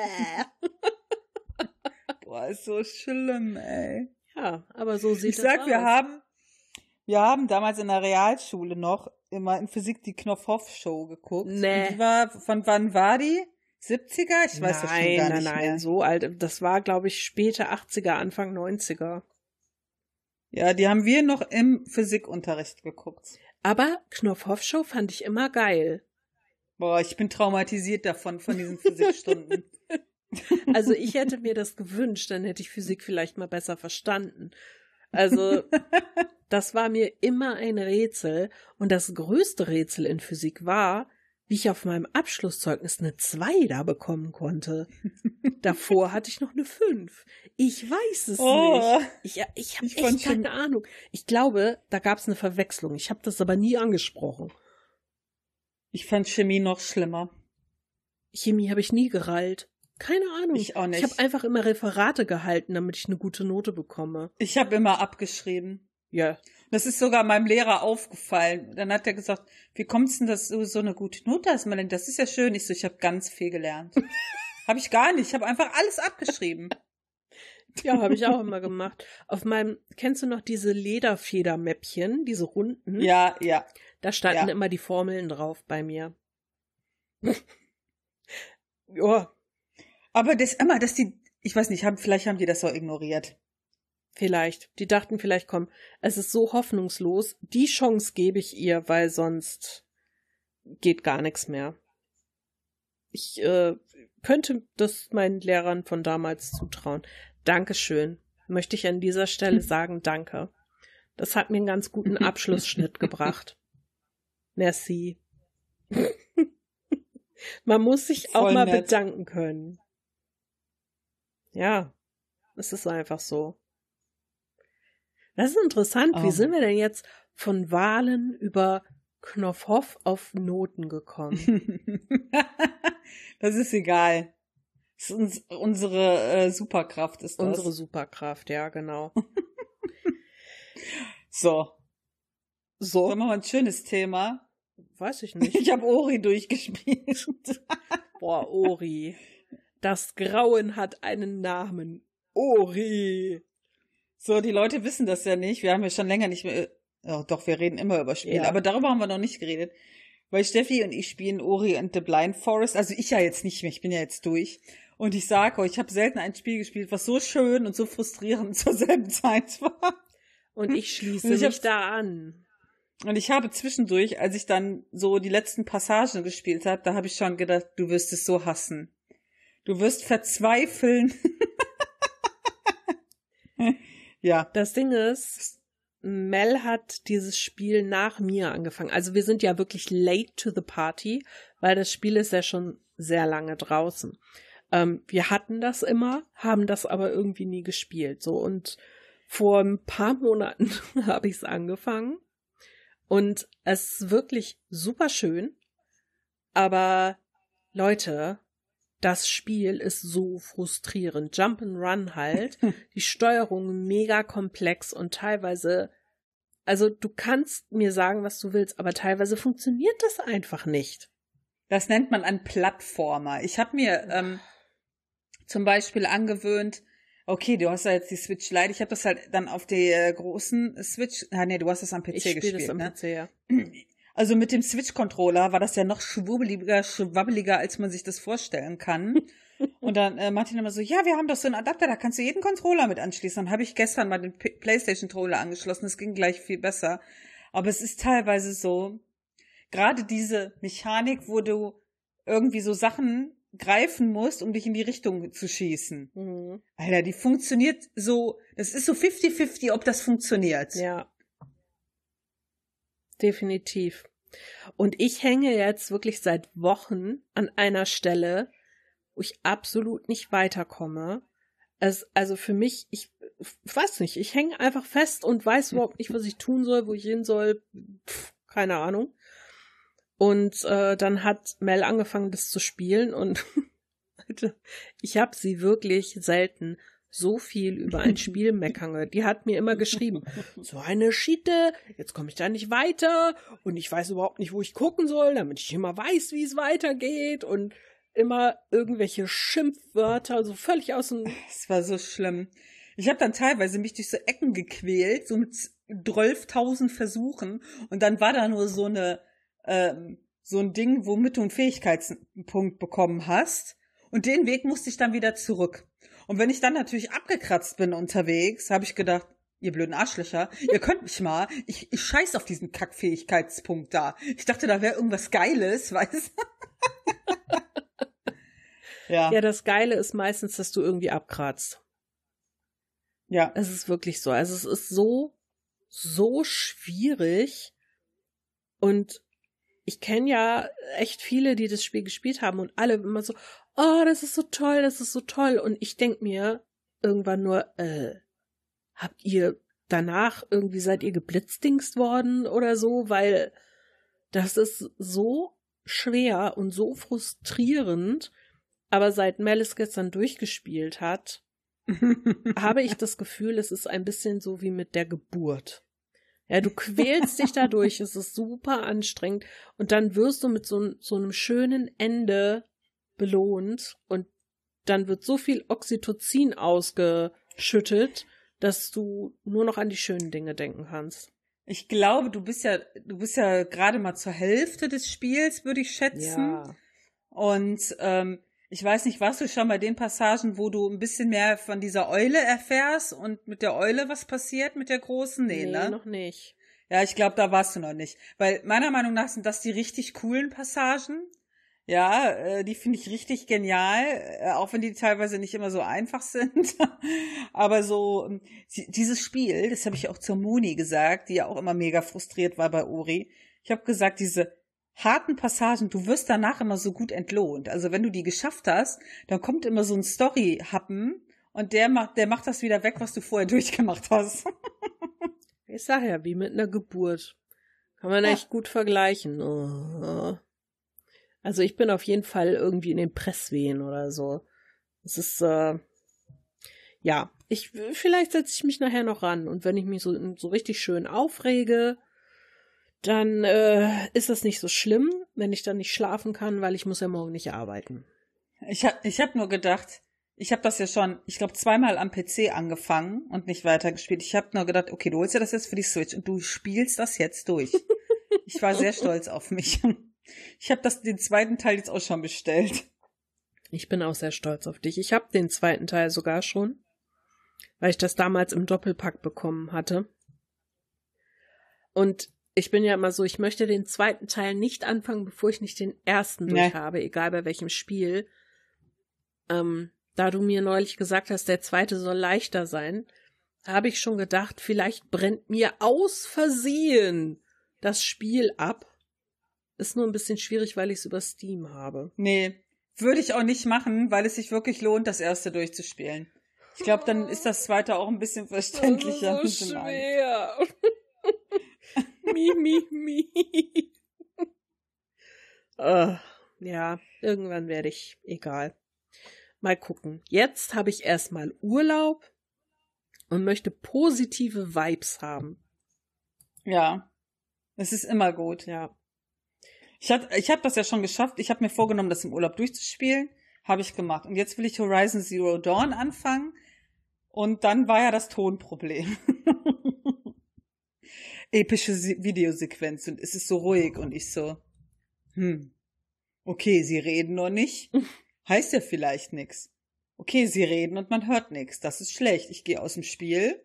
*laughs* Boah, ist so schlimm, ey. Ja, aber so sieht ich das sag, aus. wir haben wir haben damals in der Realschule noch immer in Physik die Knopfhoff-Show geguckt. Nee. die war, von wann war die? 70er? Ich weiß nein, das schon gar nicht Nein, nein, nein, so alt. Das war, glaube ich, späte 80er, Anfang 90er. Ja, die haben wir noch im Physikunterricht geguckt. Aber Knopfhoff-Show fand ich immer geil. Boah, ich bin traumatisiert davon, von diesen Physikstunden. *laughs* also ich hätte mir das gewünscht, dann hätte ich Physik vielleicht mal besser verstanden. Also, *laughs* das war mir immer ein Rätsel. Und das größte Rätsel in Physik war, wie ich auf meinem Abschlusszeugnis eine 2 da bekommen konnte. *laughs* Davor hatte ich noch eine 5. Ich weiß es oh, nicht. Ich, ich habe echt keine Ahnung. Ich glaube, da gab es eine Verwechslung. Ich habe das aber nie angesprochen. Ich fand Chemie noch schlimmer. Chemie habe ich nie gerallt. Keine Ahnung. Ich auch nicht. Ich habe einfach immer Referate gehalten, damit ich eine gute Note bekomme. Ich habe immer abgeschrieben. Ja. Das ist sogar meinem Lehrer aufgefallen. Dann hat er gesagt, wie kommst denn, dass du so eine gute Note hast, Melanie? Das ist ja schön. Ich so, ich habe ganz viel gelernt. *laughs* habe ich gar nicht. Ich habe einfach alles abgeschrieben. Ja, habe ich auch immer gemacht. Auf meinem, kennst du noch diese Lederfedermäppchen, diese runden? Ja, ja. Da standen ja. immer die Formeln drauf bei mir. *laughs* ja, aber das immer, dass die, ich weiß nicht, haben, vielleicht haben die das so ignoriert. Vielleicht. Die dachten vielleicht, komm, es ist so hoffnungslos, die Chance gebe ich ihr, weil sonst geht gar nichts mehr. Ich äh, könnte das meinen Lehrern von damals zutrauen. Dankeschön. Möchte ich an dieser Stelle *laughs* sagen, danke. Das hat mir einen ganz guten Abschlussschnitt gebracht. *laughs* Merci. *laughs* Man muss sich Voll auch mal nett. bedanken können. Ja, es ist einfach so. Das ist interessant. Wie um. sind wir denn jetzt von Wahlen über Knopfhoff auf Noten gekommen? *laughs* das ist egal. Das ist uns, unsere äh, Superkraft ist das. Unsere Superkraft, ja, genau. *laughs* so. So. Sollen wir mal ein schönes Thema? Weiß ich nicht. *laughs* Ich habe Ori durchgespielt. Boah, Ori. Das Grauen hat einen Namen. Ori. So, die Leute wissen das ja nicht. Wir haben ja schon länger nicht mehr. Oh, doch, wir reden immer über Spiele, ja. aber darüber haben wir noch nicht geredet. Weil Steffi und ich spielen Ori and the Blind Forest. Also ich ja jetzt nicht mehr, ich bin ja jetzt durch. Und ich sage euch, ich habe selten ein Spiel gespielt, was so schön und so frustrierend *laughs* zur selben Zeit war. Und ich schließe und ich mich da an. Und ich habe zwischendurch, als ich dann so die letzten Passagen gespielt habe, da habe ich schon gedacht, du wirst es so hassen. Du wirst verzweifeln. *laughs* ja. Das Ding ist, Mel hat dieses Spiel nach mir angefangen. Also wir sind ja wirklich late to the party, weil das Spiel ist ja schon sehr lange draußen. Ähm, wir hatten das immer, haben das aber irgendwie nie gespielt. So und vor ein paar Monaten *laughs* habe ich es angefangen und es ist wirklich super schön. Aber Leute, das Spiel ist so frustrierend. Jump and Run halt. *laughs* die Steuerung mega komplex und teilweise, also du kannst mir sagen, was du willst, aber teilweise funktioniert das einfach nicht. Das nennt man ein Plattformer. Ich habe mir ähm, zum Beispiel angewöhnt, okay, du hast ja jetzt die Switch Lite, ich habe das halt dann auf der äh, großen Switch, ah nee, du hast das am PC ich gespielt, das am ne? PC, ja. *clears throat* Also mit dem Switch-Controller war das ja noch schwubbeliger, schwabbeliger, als man sich das vorstellen kann. *laughs* Und dann äh, Martin immer so, ja, wir haben doch so einen Adapter, da kannst du jeden Controller mit anschließen. Dann habe ich gestern mal den PlayStation-Controller angeschlossen, es ging gleich viel besser. Aber es ist teilweise so, gerade diese Mechanik, wo du irgendwie so Sachen greifen musst, um dich in die Richtung zu schießen. Mhm. Alter, die funktioniert so, das ist so 50-50, ob das funktioniert. Ja. Definitiv. Und ich hänge jetzt wirklich seit Wochen an einer Stelle, wo ich absolut nicht weiterkomme. Es, also für mich, ich weiß nicht, ich hänge einfach fest und weiß überhaupt nicht, was ich tun soll, wo ich hin soll. Pff, keine Ahnung. Und äh, dann hat Mel angefangen, das zu spielen und *laughs* ich habe sie wirklich selten so viel über ein Spiel meckern. Die hat mir immer geschrieben, *laughs* so eine Schiete, jetzt komme ich da nicht weiter und ich weiß überhaupt nicht, wo ich gucken soll, damit ich immer weiß, wie es weitergeht und immer irgendwelche Schimpfwörter, so völlig aus dem... *laughs* Es war so schlimm. Ich habe dann teilweise mich durch so Ecken gequält, so mit 12.000 Versuchen und dann war da nur so eine ähm, so ein Ding, womit du einen Fähigkeitspunkt bekommen hast. Und den Weg musste ich dann wieder zurück. Und wenn ich dann natürlich abgekratzt bin unterwegs, habe ich gedacht, ihr blöden Arschlöcher, ihr könnt mich mal, ich, ich scheiß auf diesen Kackfähigkeitspunkt da. Ich dachte, da wäre irgendwas Geiles, *laughs* weißt Ja. Ja, das Geile ist meistens, dass du irgendwie abkratzt. Ja. Es ist wirklich so. Also es ist so, so schwierig. Und ich kenne ja echt viele, die das Spiel gespielt haben und alle immer so, oh, das ist so toll, das ist so toll. Und ich denk mir irgendwann nur, äh, habt ihr danach irgendwie seid ihr geblitzdingst worden oder so, weil das ist so schwer und so frustrierend. Aber seit Mel es gestern durchgespielt hat, *laughs* habe ich das Gefühl, es ist ein bisschen so wie mit der Geburt. Ja, du quälst dich dadurch, es ist super anstrengend und dann wirst du mit so, so einem schönen Ende belohnt und dann wird so viel Oxytocin ausgeschüttet, dass du nur noch an die schönen Dinge denken kannst. Ich glaube, du bist ja, du bist ja gerade mal zur Hälfte des Spiels, würde ich schätzen. Ja. Und ähm, ich weiß nicht, warst du schon bei den Passagen, wo du ein bisschen mehr von dieser Eule erfährst und mit der Eule was passiert, mit der großen? Nee, nee ne? noch nicht. Ja, ich glaube, da warst du noch nicht. Weil meiner Meinung nach sind das die richtig coolen Passagen. Ja, äh, die finde ich richtig genial, äh, auch wenn die teilweise nicht immer so einfach sind. *laughs* Aber so ähm, dieses Spiel, das habe ich auch zur Moni gesagt, die ja auch immer mega frustriert war bei Ori. Ich habe gesagt, diese harten Passagen, du wirst danach immer so gut entlohnt. Also wenn du die geschafft hast, dann kommt immer so ein Story-Happen und der macht, der macht das wieder weg, was du vorher *laughs* durchgemacht hast. ich sag ja, wie mit einer Geburt. Kann man echt gut vergleichen. Oh. Also ich bin auf jeden Fall irgendwie in den Presswehen oder so. Es ist, äh, ja, ich, vielleicht setze ich mich nachher noch ran und wenn ich mich so, so richtig schön aufrege, dann äh, ist das nicht so schlimm, wenn ich dann nicht schlafen kann, weil ich muss ja morgen nicht arbeiten. Ich hab, ich hab nur gedacht, ich habe das ja schon, ich glaube, zweimal am PC angefangen und nicht weitergespielt. Ich habe nur gedacht, okay, du holst ja das jetzt für die Switch und du spielst das jetzt durch. *laughs* ich war sehr stolz auf mich. Ich habe das den zweiten Teil jetzt auch schon bestellt. Ich bin auch sehr stolz auf dich. Ich habe den zweiten Teil sogar schon, weil ich das damals im Doppelpack bekommen hatte. Und ich bin ja immer so, ich möchte den zweiten Teil nicht anfangen, bevor ich nicht den ersten durch nee. habe, egal bei welchem Spiel. Ähm, da du mir neulich gesagt hast, der zweite soll leichter sein, habe ich schon gedacht, vielleicht brennt mir aus Versehen das Spiel ab ist nur ein bisschen schwierig, weil ich es über Steam habe. Nee, würde ich auch nicht machen, weil es sich wirklich lohnt, das erste durchzuspielen. Ich glaube, dann ist das zweite auch ein bisschen verständlicher. Das ist so schwer. *laughs* mi, mi, mi. uh, ja, irgendwann werde ich, egal. Mal gucken. Jetzt habe ich erstmal Urlaub und möchte positive Vibes haben. Ja, es ist immer gut. Ja. Ich habe ich hab das ja schon geschafft. Ich habe mir vorgenommen, das im Urlaub durchzuspielen. Habe ich gemacht. Und jetzt will ich Horizon Zero Dawn anfangen. Und dann war ja das Tonproblem. *laughs* Epische Videosequenz und es ist so ruhig und ich so, hm, okay, sie reden noch nicht. *laughs* Heißt ja vielleicht nix. Okay, sie reden und man hört nix. Das ist schlecht. Ich gehe aus dem Spiel,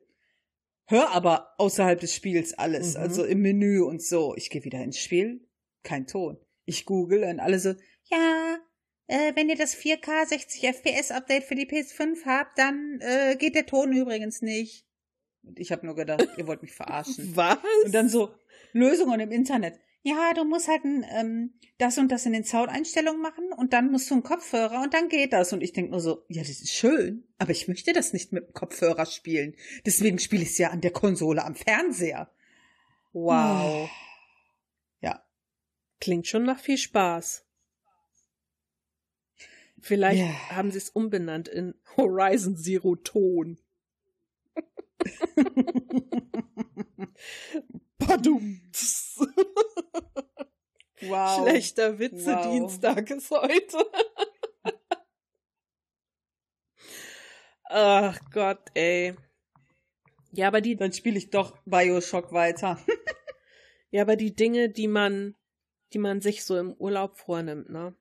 hör aber außerhalb des Spiels alles, mhm. also im Menü und so. Ich gehe wieder ins Spiel, kein Ton. Ich google und alle so, ja, äh, wenn ihr das 4K 60 FPS Update für die PS5 habt, dann äh, geht der Ton übrigens nicht. Und ich habe nur gedacht, ihr wollt mich verarschen. *laughs* Was? Und dann so Lösungen im Internet. Ja, du musst halt ein, ähm, das und das in den Soundeinstellungen machen und dann musst du einen Kopfhörer und dann geht das. Und ich denk nur so, ja, das ist schön, aber ich möchte das nicht mit dem Kopfhörer spielen. Deswegen spiele ich es ja an der Konsole am Fernseher. Wow. Klingt schon nach viel Spaß. Vielleicht yeah. haben sie es umbenannt in Horizon Zero Ton. *laughs* Badum. wow. Schlechter Witze-Dienstag wow. ist heute. Ach Gott, ey. Ja, aber die. Dann spiele ich doch Bioshock weiter. ja, aber die Dinge, die man die man sich so im Urlaub vornimmt, ne?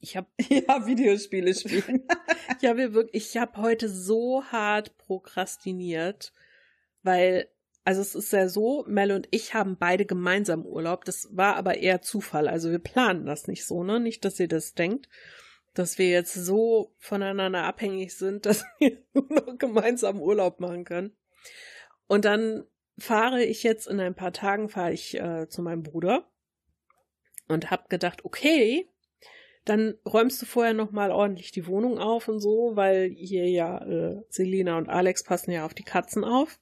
Ich habe *laughs* ja Videospiele spielen. *laughs* ich habe wirklich, ich habe heute so hart prokrastiniert, weil also es ist ja so, Mel und ich haben beide gemeinsam Urlaub. Das war aber eher Zufall. Also wir planen das nicht so, ne? Nicht, dass ihr das denkt, dass wir jetzt so voneinander abhängig sind, *laughs* dass wir nur noch gemeinsam Urlaub machen können. Und dann fahre ich jetzt in ein paar Tagen fahre ich äh, zu meinem Bruder und hab gedacht, okay, dann räumst du vorher noch mal ordentlich die Wohnung auf und so, weil hier ja äh, Selina und Alex passen ja auf die Katzen auf.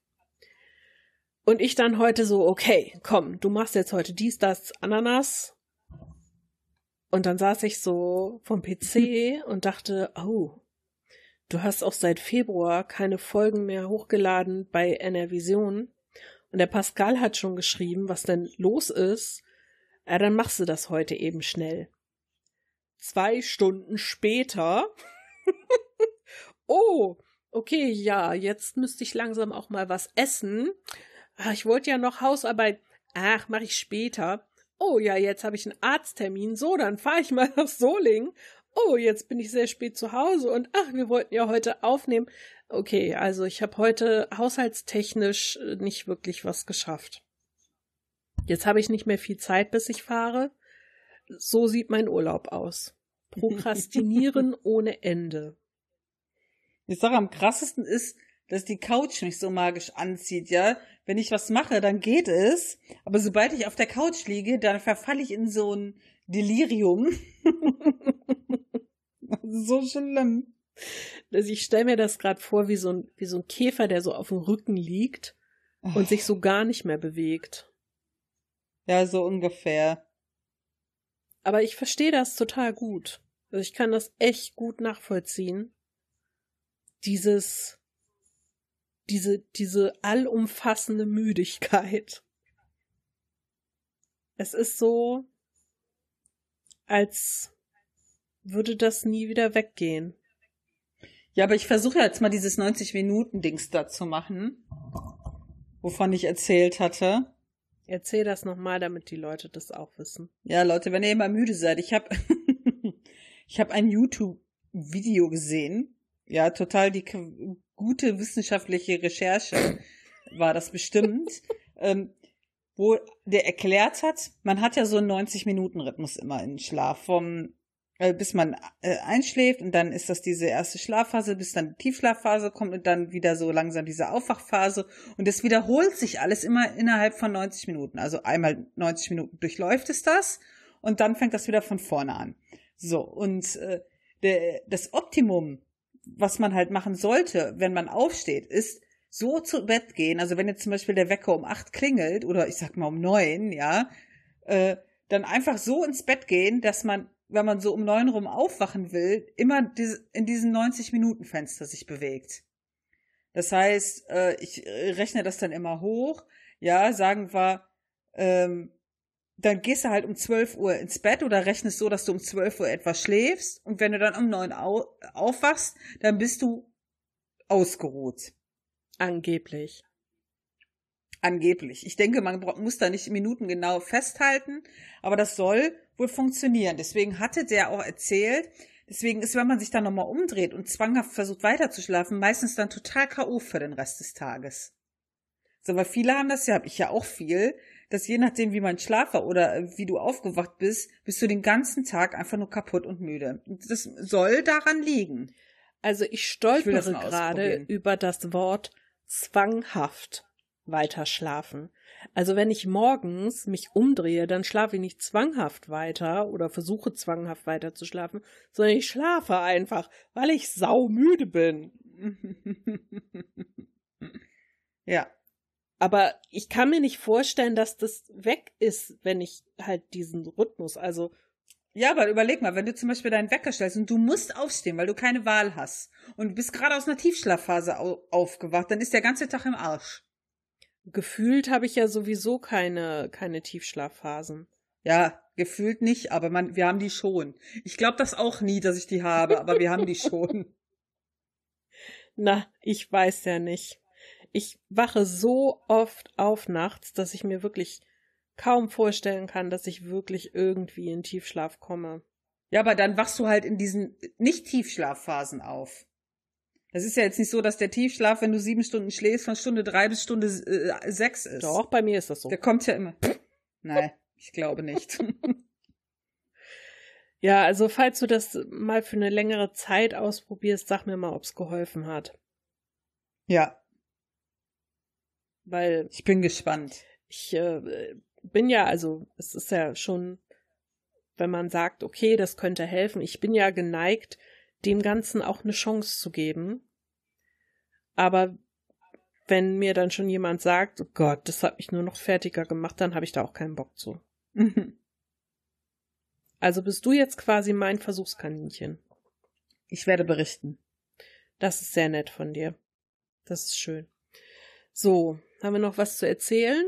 Und ich dann heute so, okay, komm, du machst jetzt heute dies, das, Ananas. Und dann saß ich so vom PC *laughs* und dachte, oh, du hast auch seit Februar keine Folgen mehr hochgeladen bei NRVision. Und der Pascal hat schon geschrieben, was denn los ist ja, dann machst du das heute eben schnell. Zwei Stunden später. *laughs* oh, okay, ja, jetzt müsste ich langsam auch mal was essen. Ach, ich wollte ja noch Hausarbeit. Ach, mache ich später. Oh ja, jetzt habe ich einen Arzttermin. So, dann fahre ich mal *laughs* nach Soling. Oh, jetzt bin ich sehr spät zu Hause und ach, wir wollten ja heute aufnehmen. Okay, also ich habe heute haushaltstechnisch nicht wirklich was geschafft. Jetzt habe ich nicht mehr viel Zeit, bis ich fahre. So sieht mein Urlaub aus. Prokrastinieren *laughs* ohne Ende. Ich sage, am krassesten ist, dass die Couch mich so magisch anzieht, ja. Wenn ich was mache, dann geht es. Aber sobald ich auf der Couch liege, dann verfalle ich in so ein Delirium. *laughs* so schlimm. Also ich stelle mir das gerade vor, wie so, ein, wie so ein Käfer, der so auf dem Rücken liegt und sich so gar nicht mehr bewegt. Ja, so ungefähr. Aber ich verstehe das total gut. Also ich kann das echt gut nachvollziehen. Dieses, diese, diese allumfassende Müdigkeit. Es ist so, als würde das nie wieder weggehen. Ja, aber ich versuche jetzt mal dieses 90-Minuten-Dings da zu machen, wovon ich erzählt hatte. Erzähl das nochmal, damit die Leute das auch wissen. Ja, Leute, wenn ihr immer müde seid, ich habe *laughs* ich hab ein YouTube-Video gesehen. Ja, total die gute wissenschaftliche Recherche war das bestimmt, *laughs* ähm, wo der erklärt hat, man hat ja so einen 90-Minuten-Rhythmus immer in Schlaf vom bis man äh, einschläft und dann ist das diese erste Schlafphase, bis dann die Tiefschlafphase kommt und dann wieder so langsam diese Aufwachphase und es wiederholt sich alles immer innerhalb von 90 Minuten. Also einmal 90 Minuten durchläuft es das und dann fängt das wieder von vorne an. So und äh, der, das Optimum, was man halt machen sollte, wenn man aufsteht, ist so zu Bett gehen. Also wenn jetzt zum Beispiel der Wecker um acht klingelt oder ich sag mal um neun, ja, äh, dann einfach so ins Bett gehen, dass man wenn man so um neun rum aufwachen will, immer in diesen 90-Minuten-Fenster sich bewegt. Das heißt, äh, ich äh, rechne das dann immer hoch. Ja, sagen wir, ähm, dann gehst du halt um 12 Uhr ins Bett oder rechnest so, dass du um 12 Uhr etwas schläfst. Und wenn du dann um neun au aufwachst, dann bist du ausgeruht. Angeblich. Angeblich. Ich denke, man muss da nicht Minuten genau festhalten, aber das soll wohl funktionieren. Deswegen hatte der auch erzählt, deswegen ist, wenn man sich dann nochmal umdreht und zwanghaft versucht weiterzuschlafen, meistens dann total K.O. für den Rest des Tages. So, weil viele haben das ja, habe ich ja auch viel, dass je nachdem, wie mein Schlaf war oder äh, wie du aufgewacht bist, bist du den ganzen Tag einfach nur kaputt und müde. Das soll daran liegen. Also ich stolpere gerade über das Wort zwanghaft weiter schlafen. Also wenn ich morgens mich umdrehe, dann schlafe ich nicht zwanghaft weiter oder versuche zwanghaft weiter zu schlafen, sondern ich schlafe einfach, weil ich saumüde bin. *laughs* ja. Aber ich kann mir nicht vorstellen, dass das weg ist, wenn ich halt diesen Rhythmus, also ja, aber überleg mal, wenn du zum Beispiel deinen Wecker stellst und du musst aufstehen, weil du keine Wahl hast und du bist gerade aus einer Tiefschlafphase aufgewacht, dann ist der ganze Tag im Arsch. Gefühlt habe ich ja sowieso keine, keine Tiefschlafphasen. Ja, gefühlt nicht, aber man, wir haben die schon. Ich glaube das auch nie, dass ich die habe, aber wir haben die *laughs* schon. Na, ich weiß ja nicht. Ich wache so oft auf nachts, dass ich mir wirklich kaum vorstellen kann, dass ich wirklich irgendwie in Tiefschlaf komme. Ja, aber dann wachst du halt in diesen Nicht-Tiefschlafphasen auf. Das ist ja jetzt nicht so, dass der Tiefschlaf, wenn du sieben Stunden schläfst, von Stunde drei bis Stunde äh, sechs ist. Doch, bei mir ist das so. Der kommt ja immer. Nein, ich glaube nicht. *laughs* ja, also falls du das mal für eine längere Zeit ausprobierst, sag mir mal, ob's geholfen hat. Ja. Weil. Ich bin gespannt. Ich äh, bin ja, also es ist ja schon, wenn man sagt, okay, das könnte helfen. Ich bin ja geneigt, dem Ganzen auch eine Chance zu geben. Aber wenn mir dann schon jemand sagt, oh Gott, das hat mich nur noch fertiger gemacht, dann habe ich da auch keinen Bock zu. *laughs* also bist du jetzt quasi mein Versuchskaninchen. Ich werde berichten. Das ist sehr nett von dir. Das ist schön. So, haben wir noch was zu erzählen?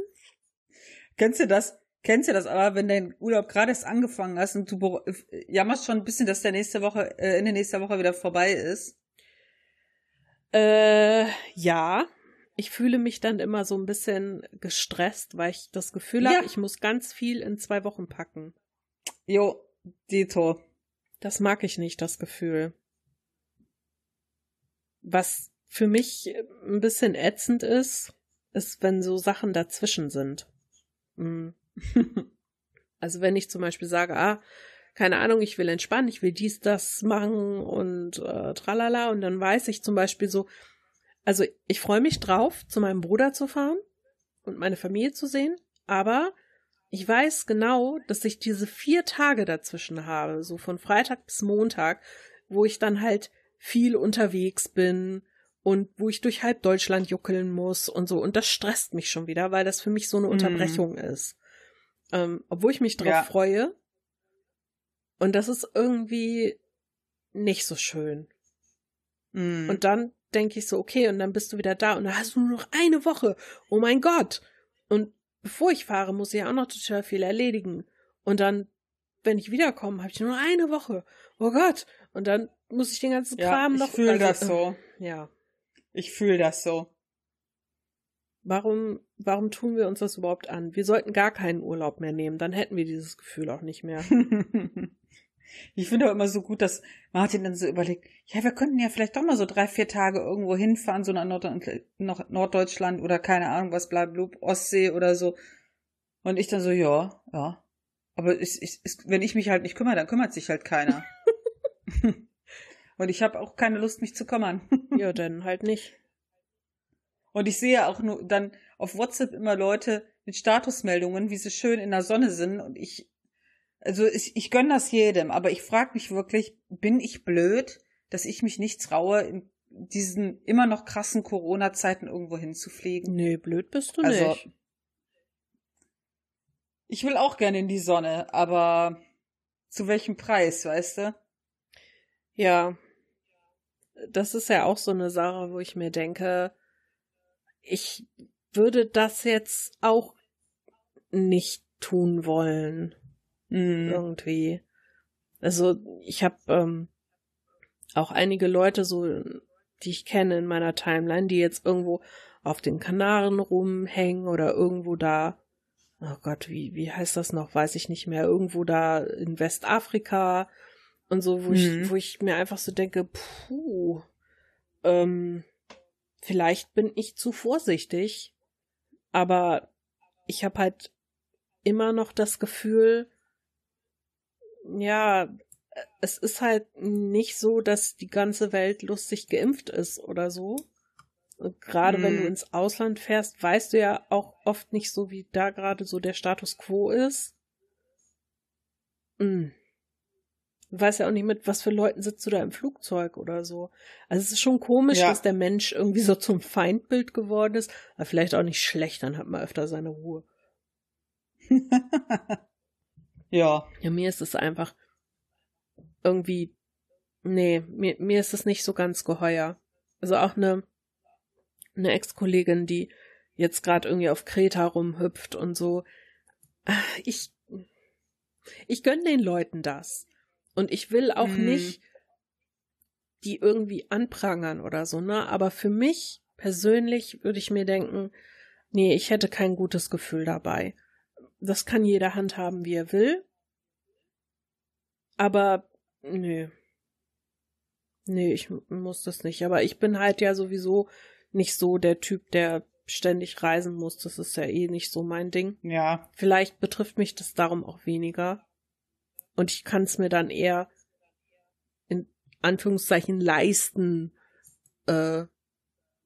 Kennst du das? Kennst du das aber, wenn dein Urlaub gerade erst angefangen hast und du jammerst schon ein bisschen, dass der nächste Woche, äh, in der nächsten Woche wieder vorbei ist? Äh, ja. Ich fühle mich dann immer so ein bisschen gestresst, weil ich das Gefühl ja. habe, ich muss ganz viel in zwei Wochen packen. Jo, Dito. Das mag ich nicht, das Gefühl. Was für mich ein bisschen ätzend ist, ist, wenn so Sachen dazwischen sind. Mhm. *laughs* also wenn ich zum Beispiel sage, ah, keine Ahnung, ich will entspannen, ich will dies, das machen und äh, tralala und dann weiß ich zum Beispiel so, also ich freue mich drauf, zu meinem Bruder zu fahren und meine Familie zu sehen, aber ich weiß genau, dass ich diese vier Tage dazwischen habe, so von Freitag bis Montag, wo ich dann halt viel unterwegs bin und wo ich durch halb Deutschland juckeln muss und so. Und das stresst mich schon wieder, weil das für mich so eine Mhm. Unterbrechung ist. Ähm, obwohl ich mich drauf Ja. freue. Und das ist irgendwie nicht so schön. Mm. Und dann denke ich so, okay, und dann bist du wieder da und dann hast du nur noch eine Woche. Oh mein Gott. Und bevor ich fahre, muss ich ja auch noch total viel erledigen. Und dann, wenn ich wiederkomme, habe ich nur eine Woche. Oh Gott. Und dann muss ich den ganzen ja, Kram ich noch. fühle also, das so. äh, Ja. Ich fühle das so. Warum, warum tun wir uns das überhaupt an? Wir sollten gar keinen Urlaub mehr nehmen, dann hätten wir dieses Gefühl auch nicht mehr. *laughs* ich finde auch immer so gut, dass Martin dann so überlegt, ja, wir könnten ja vielleicht doch mal so drei, vier Tage irgendwo hinfahren, so nach Nord Norddeutschland oder keine Ahnung was, blablabla, Ostsee oder so. Und ich dann so, ja, ja. Aber es, es, wenn ich mich halt nicht kümmere, dann kümmert sich halt keiner. *laughs* *laughs* Und ich habe auch keine Lust, mich zu kümmern. ja, dann halt nicht. Und ich sehe auch nur dann auf WhatsApp immer Leute mit Statusmeldungen, wie sie schön in der Sonne sind. Und ich, also ich, ich gönne das jedem, aber ich frage mich wirklich, bin ich blöd, dass ich mich nicht traue, in diesen immer noch krassen Corona-Zeiten irgendwo hinzufliegen? Nee, blöd bist du Also, nicht. ich will auch gerne in die Sonne, aber zu welchem Preis, weißt du? Ja. Das ist ja auch so eine Sache, wo ich mir denke, ich würde das jetzt auch nicht tun wollen. Mhm. Irgendwie. Also ich habe ähm, auch einige Leute so, die ich kenne in meiner Timeline, die jetzt irgendwo auf den Kanaren rumhängen oder irgendwo da, oh Gott, wie, wie heißt das noch, weiß ich nicht mehr, irgendwo da in Westafrika und so, wo Mhm. ich, wo ich mir einfach so denke, puh, ähm, vielleicht bin ich zu vorsichtig, aber ich habe halt immer noch das Gefühl, ja, es ist halt nicht so, dass die ganze Welt lustig geimpft ist oder so. Und gerade wenn du Mm. ins Ausland fährst, weißt du ja auch oft nicht so, wie da gerade so der Status quo ist. Mm. Du weißt ja auch nicht, mit was für Leuten sitzt du da im Flugzeug oder so. Also es ist schon komisch, Ja. dass der Mensch irgendwie so zum Feindbild geworden ist. Aber vielleicht auch nicht schlecht, dann hat man öfter seine Ruhe. *laughs* ja. Ja, mir ist es einfach irgendwie, nee, mir, mir ist es nicht so ganz geheuer. Also auch eine, eine Ex-Kollegin, die jetzt gerade irgendwie auf Kreta rumhüpft und so. Ich, ich gönn den Leuten das. Und ich will auch Mhm. nicht die irgendwie anprangern oder so, ne? Aber für mich persönlich würde ich mir denken, nee, ich hätte kein gutes Gefühl dabei. Das kann jeder handhaben, wie er will. Aber, nö. Nee, ich muss das nicht. Aber ich bin halt ja sowieso nicht so der Typ, der ständig reisen muss. Das ist ja eh nicht so mein Ding. Ja. Vielleicht betrifft mich das darum auch weniger. Und ich kann es mir dann eher in Anführungszeichen leisten, äh,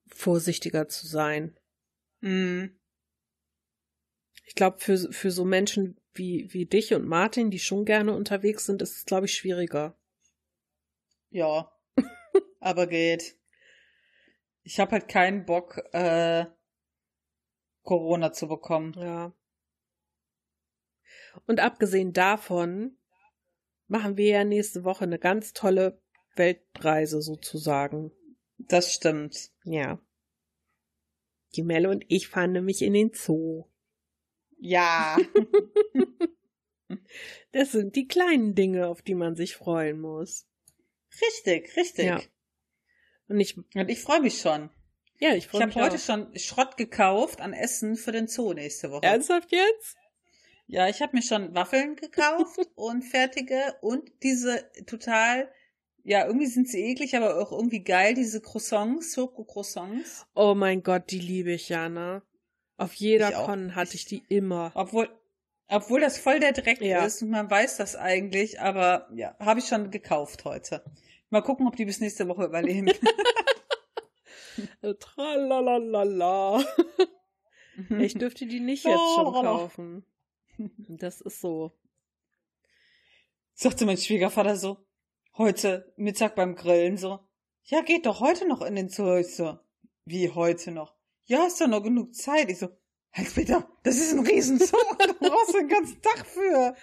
vorsichtiger zu sein. Mhm. Ich glaube, für, für so Menschen wie, wie dich und Martin, die schon gerne unterwegs sind, ist es, glaube ich, schwieriger. Ja. *laughs* Aber geht. Ich habe halt keinen Bock, äh, Corona zu bekommen. Ja. Und abgesehen davon machen wir ja nächste Woche eine ganz tolle Weltreise sozusagen. Das stimmt. Ja. Die Melle und ich fahren nämlich in den Zoo. Ja. *laughs* Das sind die kleinen Dinge, auf die man sich freuen muss. richtig, richtig. Ja. Und ich, Und ich freue mich schon. ja, ich Ich freue habe mich heute auch. schon Schrott gekauft an Essen für den Zoo nächste Woche. Ernsthaft jetzt? Ja, ich habe mir schon Waffeln gekauft *laughs* und fertige und diese total, ja, irgendwie sind sie eklig, aber auch irgendwie geil, diese Croissants, Schoko-Croissants. Oh mein Gott, die liebe ich ja, ne? Auf jeder. Con hatte ich die immer. Obwohl, obwohl das voll der Dreck Ja. ist und man weiß das eigentlich, aber ja, habe ich schon gekauft heute. Mal gucken, ob die bis nächste Woche überleben. Äh, *laughs* *laughs* Tralalala. Ich dürfte die nicht jetzt schon kaufen. *laughs* Das ist so. Sagte mein Schwiegervater so, heute Mittag beim Grillen so, ja, geht doch heute noch in den Zoo. Ich so, wie heute noch? Ja, hast doch noch genug Zeit. Ich so, halt bitte, das ist ein Riesenzoo, *laughs* da brauchst du den ganzen Tag für.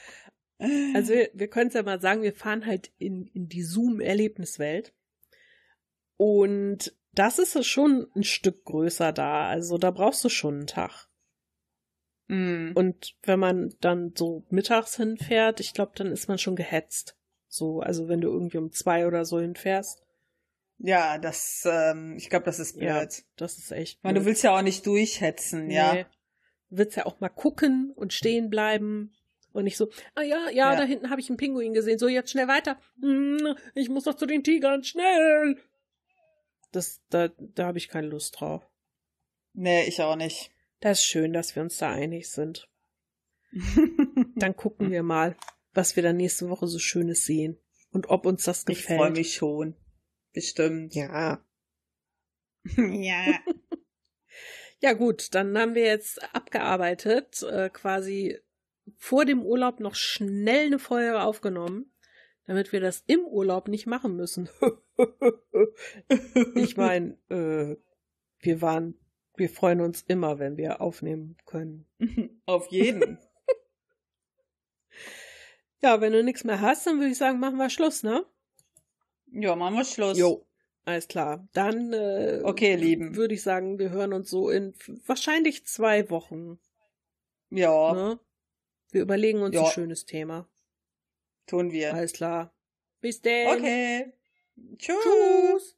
Also wir, wir können es ja mal sagen, wir fahren halt in, in die Zoom-Erlebniswelt. Und das ist schon ein Stück größer da. Also da brauchst du schon einen Tag. Mm. Und wenn man dann so mittags hinfährt, ich glaube, dann ist man schon gehetzt. So, also wenn du irgendwie um zwei oder so hinfährst. Ja, das, ähm, ich glaube, das ist blöd. Ja, das ist echt. Ich meine, du willst ja auch nicht durchhetzen, ja. Nee. Du willst ja auch mal gucken und stehen bleiben. Und nicht so, ah ja, ja, Ja. da hinten habe ich einen Pinguin gesehen. So, jetzt schnell weiter. Hm, Ich muss doch zu den Tigern, schnell. Das, da, da habe ich keine Lust drauf. Nee, ich auch nicht. Das ist schön, dass wir uns da einig sind. *laughs* Dann gucken wir mal, was wir dann nächste Woche so Schönes sehen. Und ob uns das Ich gefällt. freue mich schon. Bestimmt. Ja. ja. *laughs* Ja gut, dann haben wir jetzt abgearbeitet, äh, quasi vor dem Urlaub noch schnell eine Folge aufgenommen, damit wir das im Urlaub nicht machen müssen. *laughs* ich meine, äh, wir waren, wir freuen uns immer, wenn wir aufnehmen können. *laughs* Auf jeden. Ja, wenn du nichts mehr hast, dann würde ich sagen, machen wir Schluss, ne? Ja, machen wir Schluss. Jo. Alles klar. Dann äh, Okay, Lieben. würde ich sagen, wir hören uns so in wahrscheinlich zwei Wochen. Ja, Ne? Wir überlegen uns Ja. ein schönes Thema. tun wir. Alles klar. Bis denn. Okay. Tschüss. Tschüss.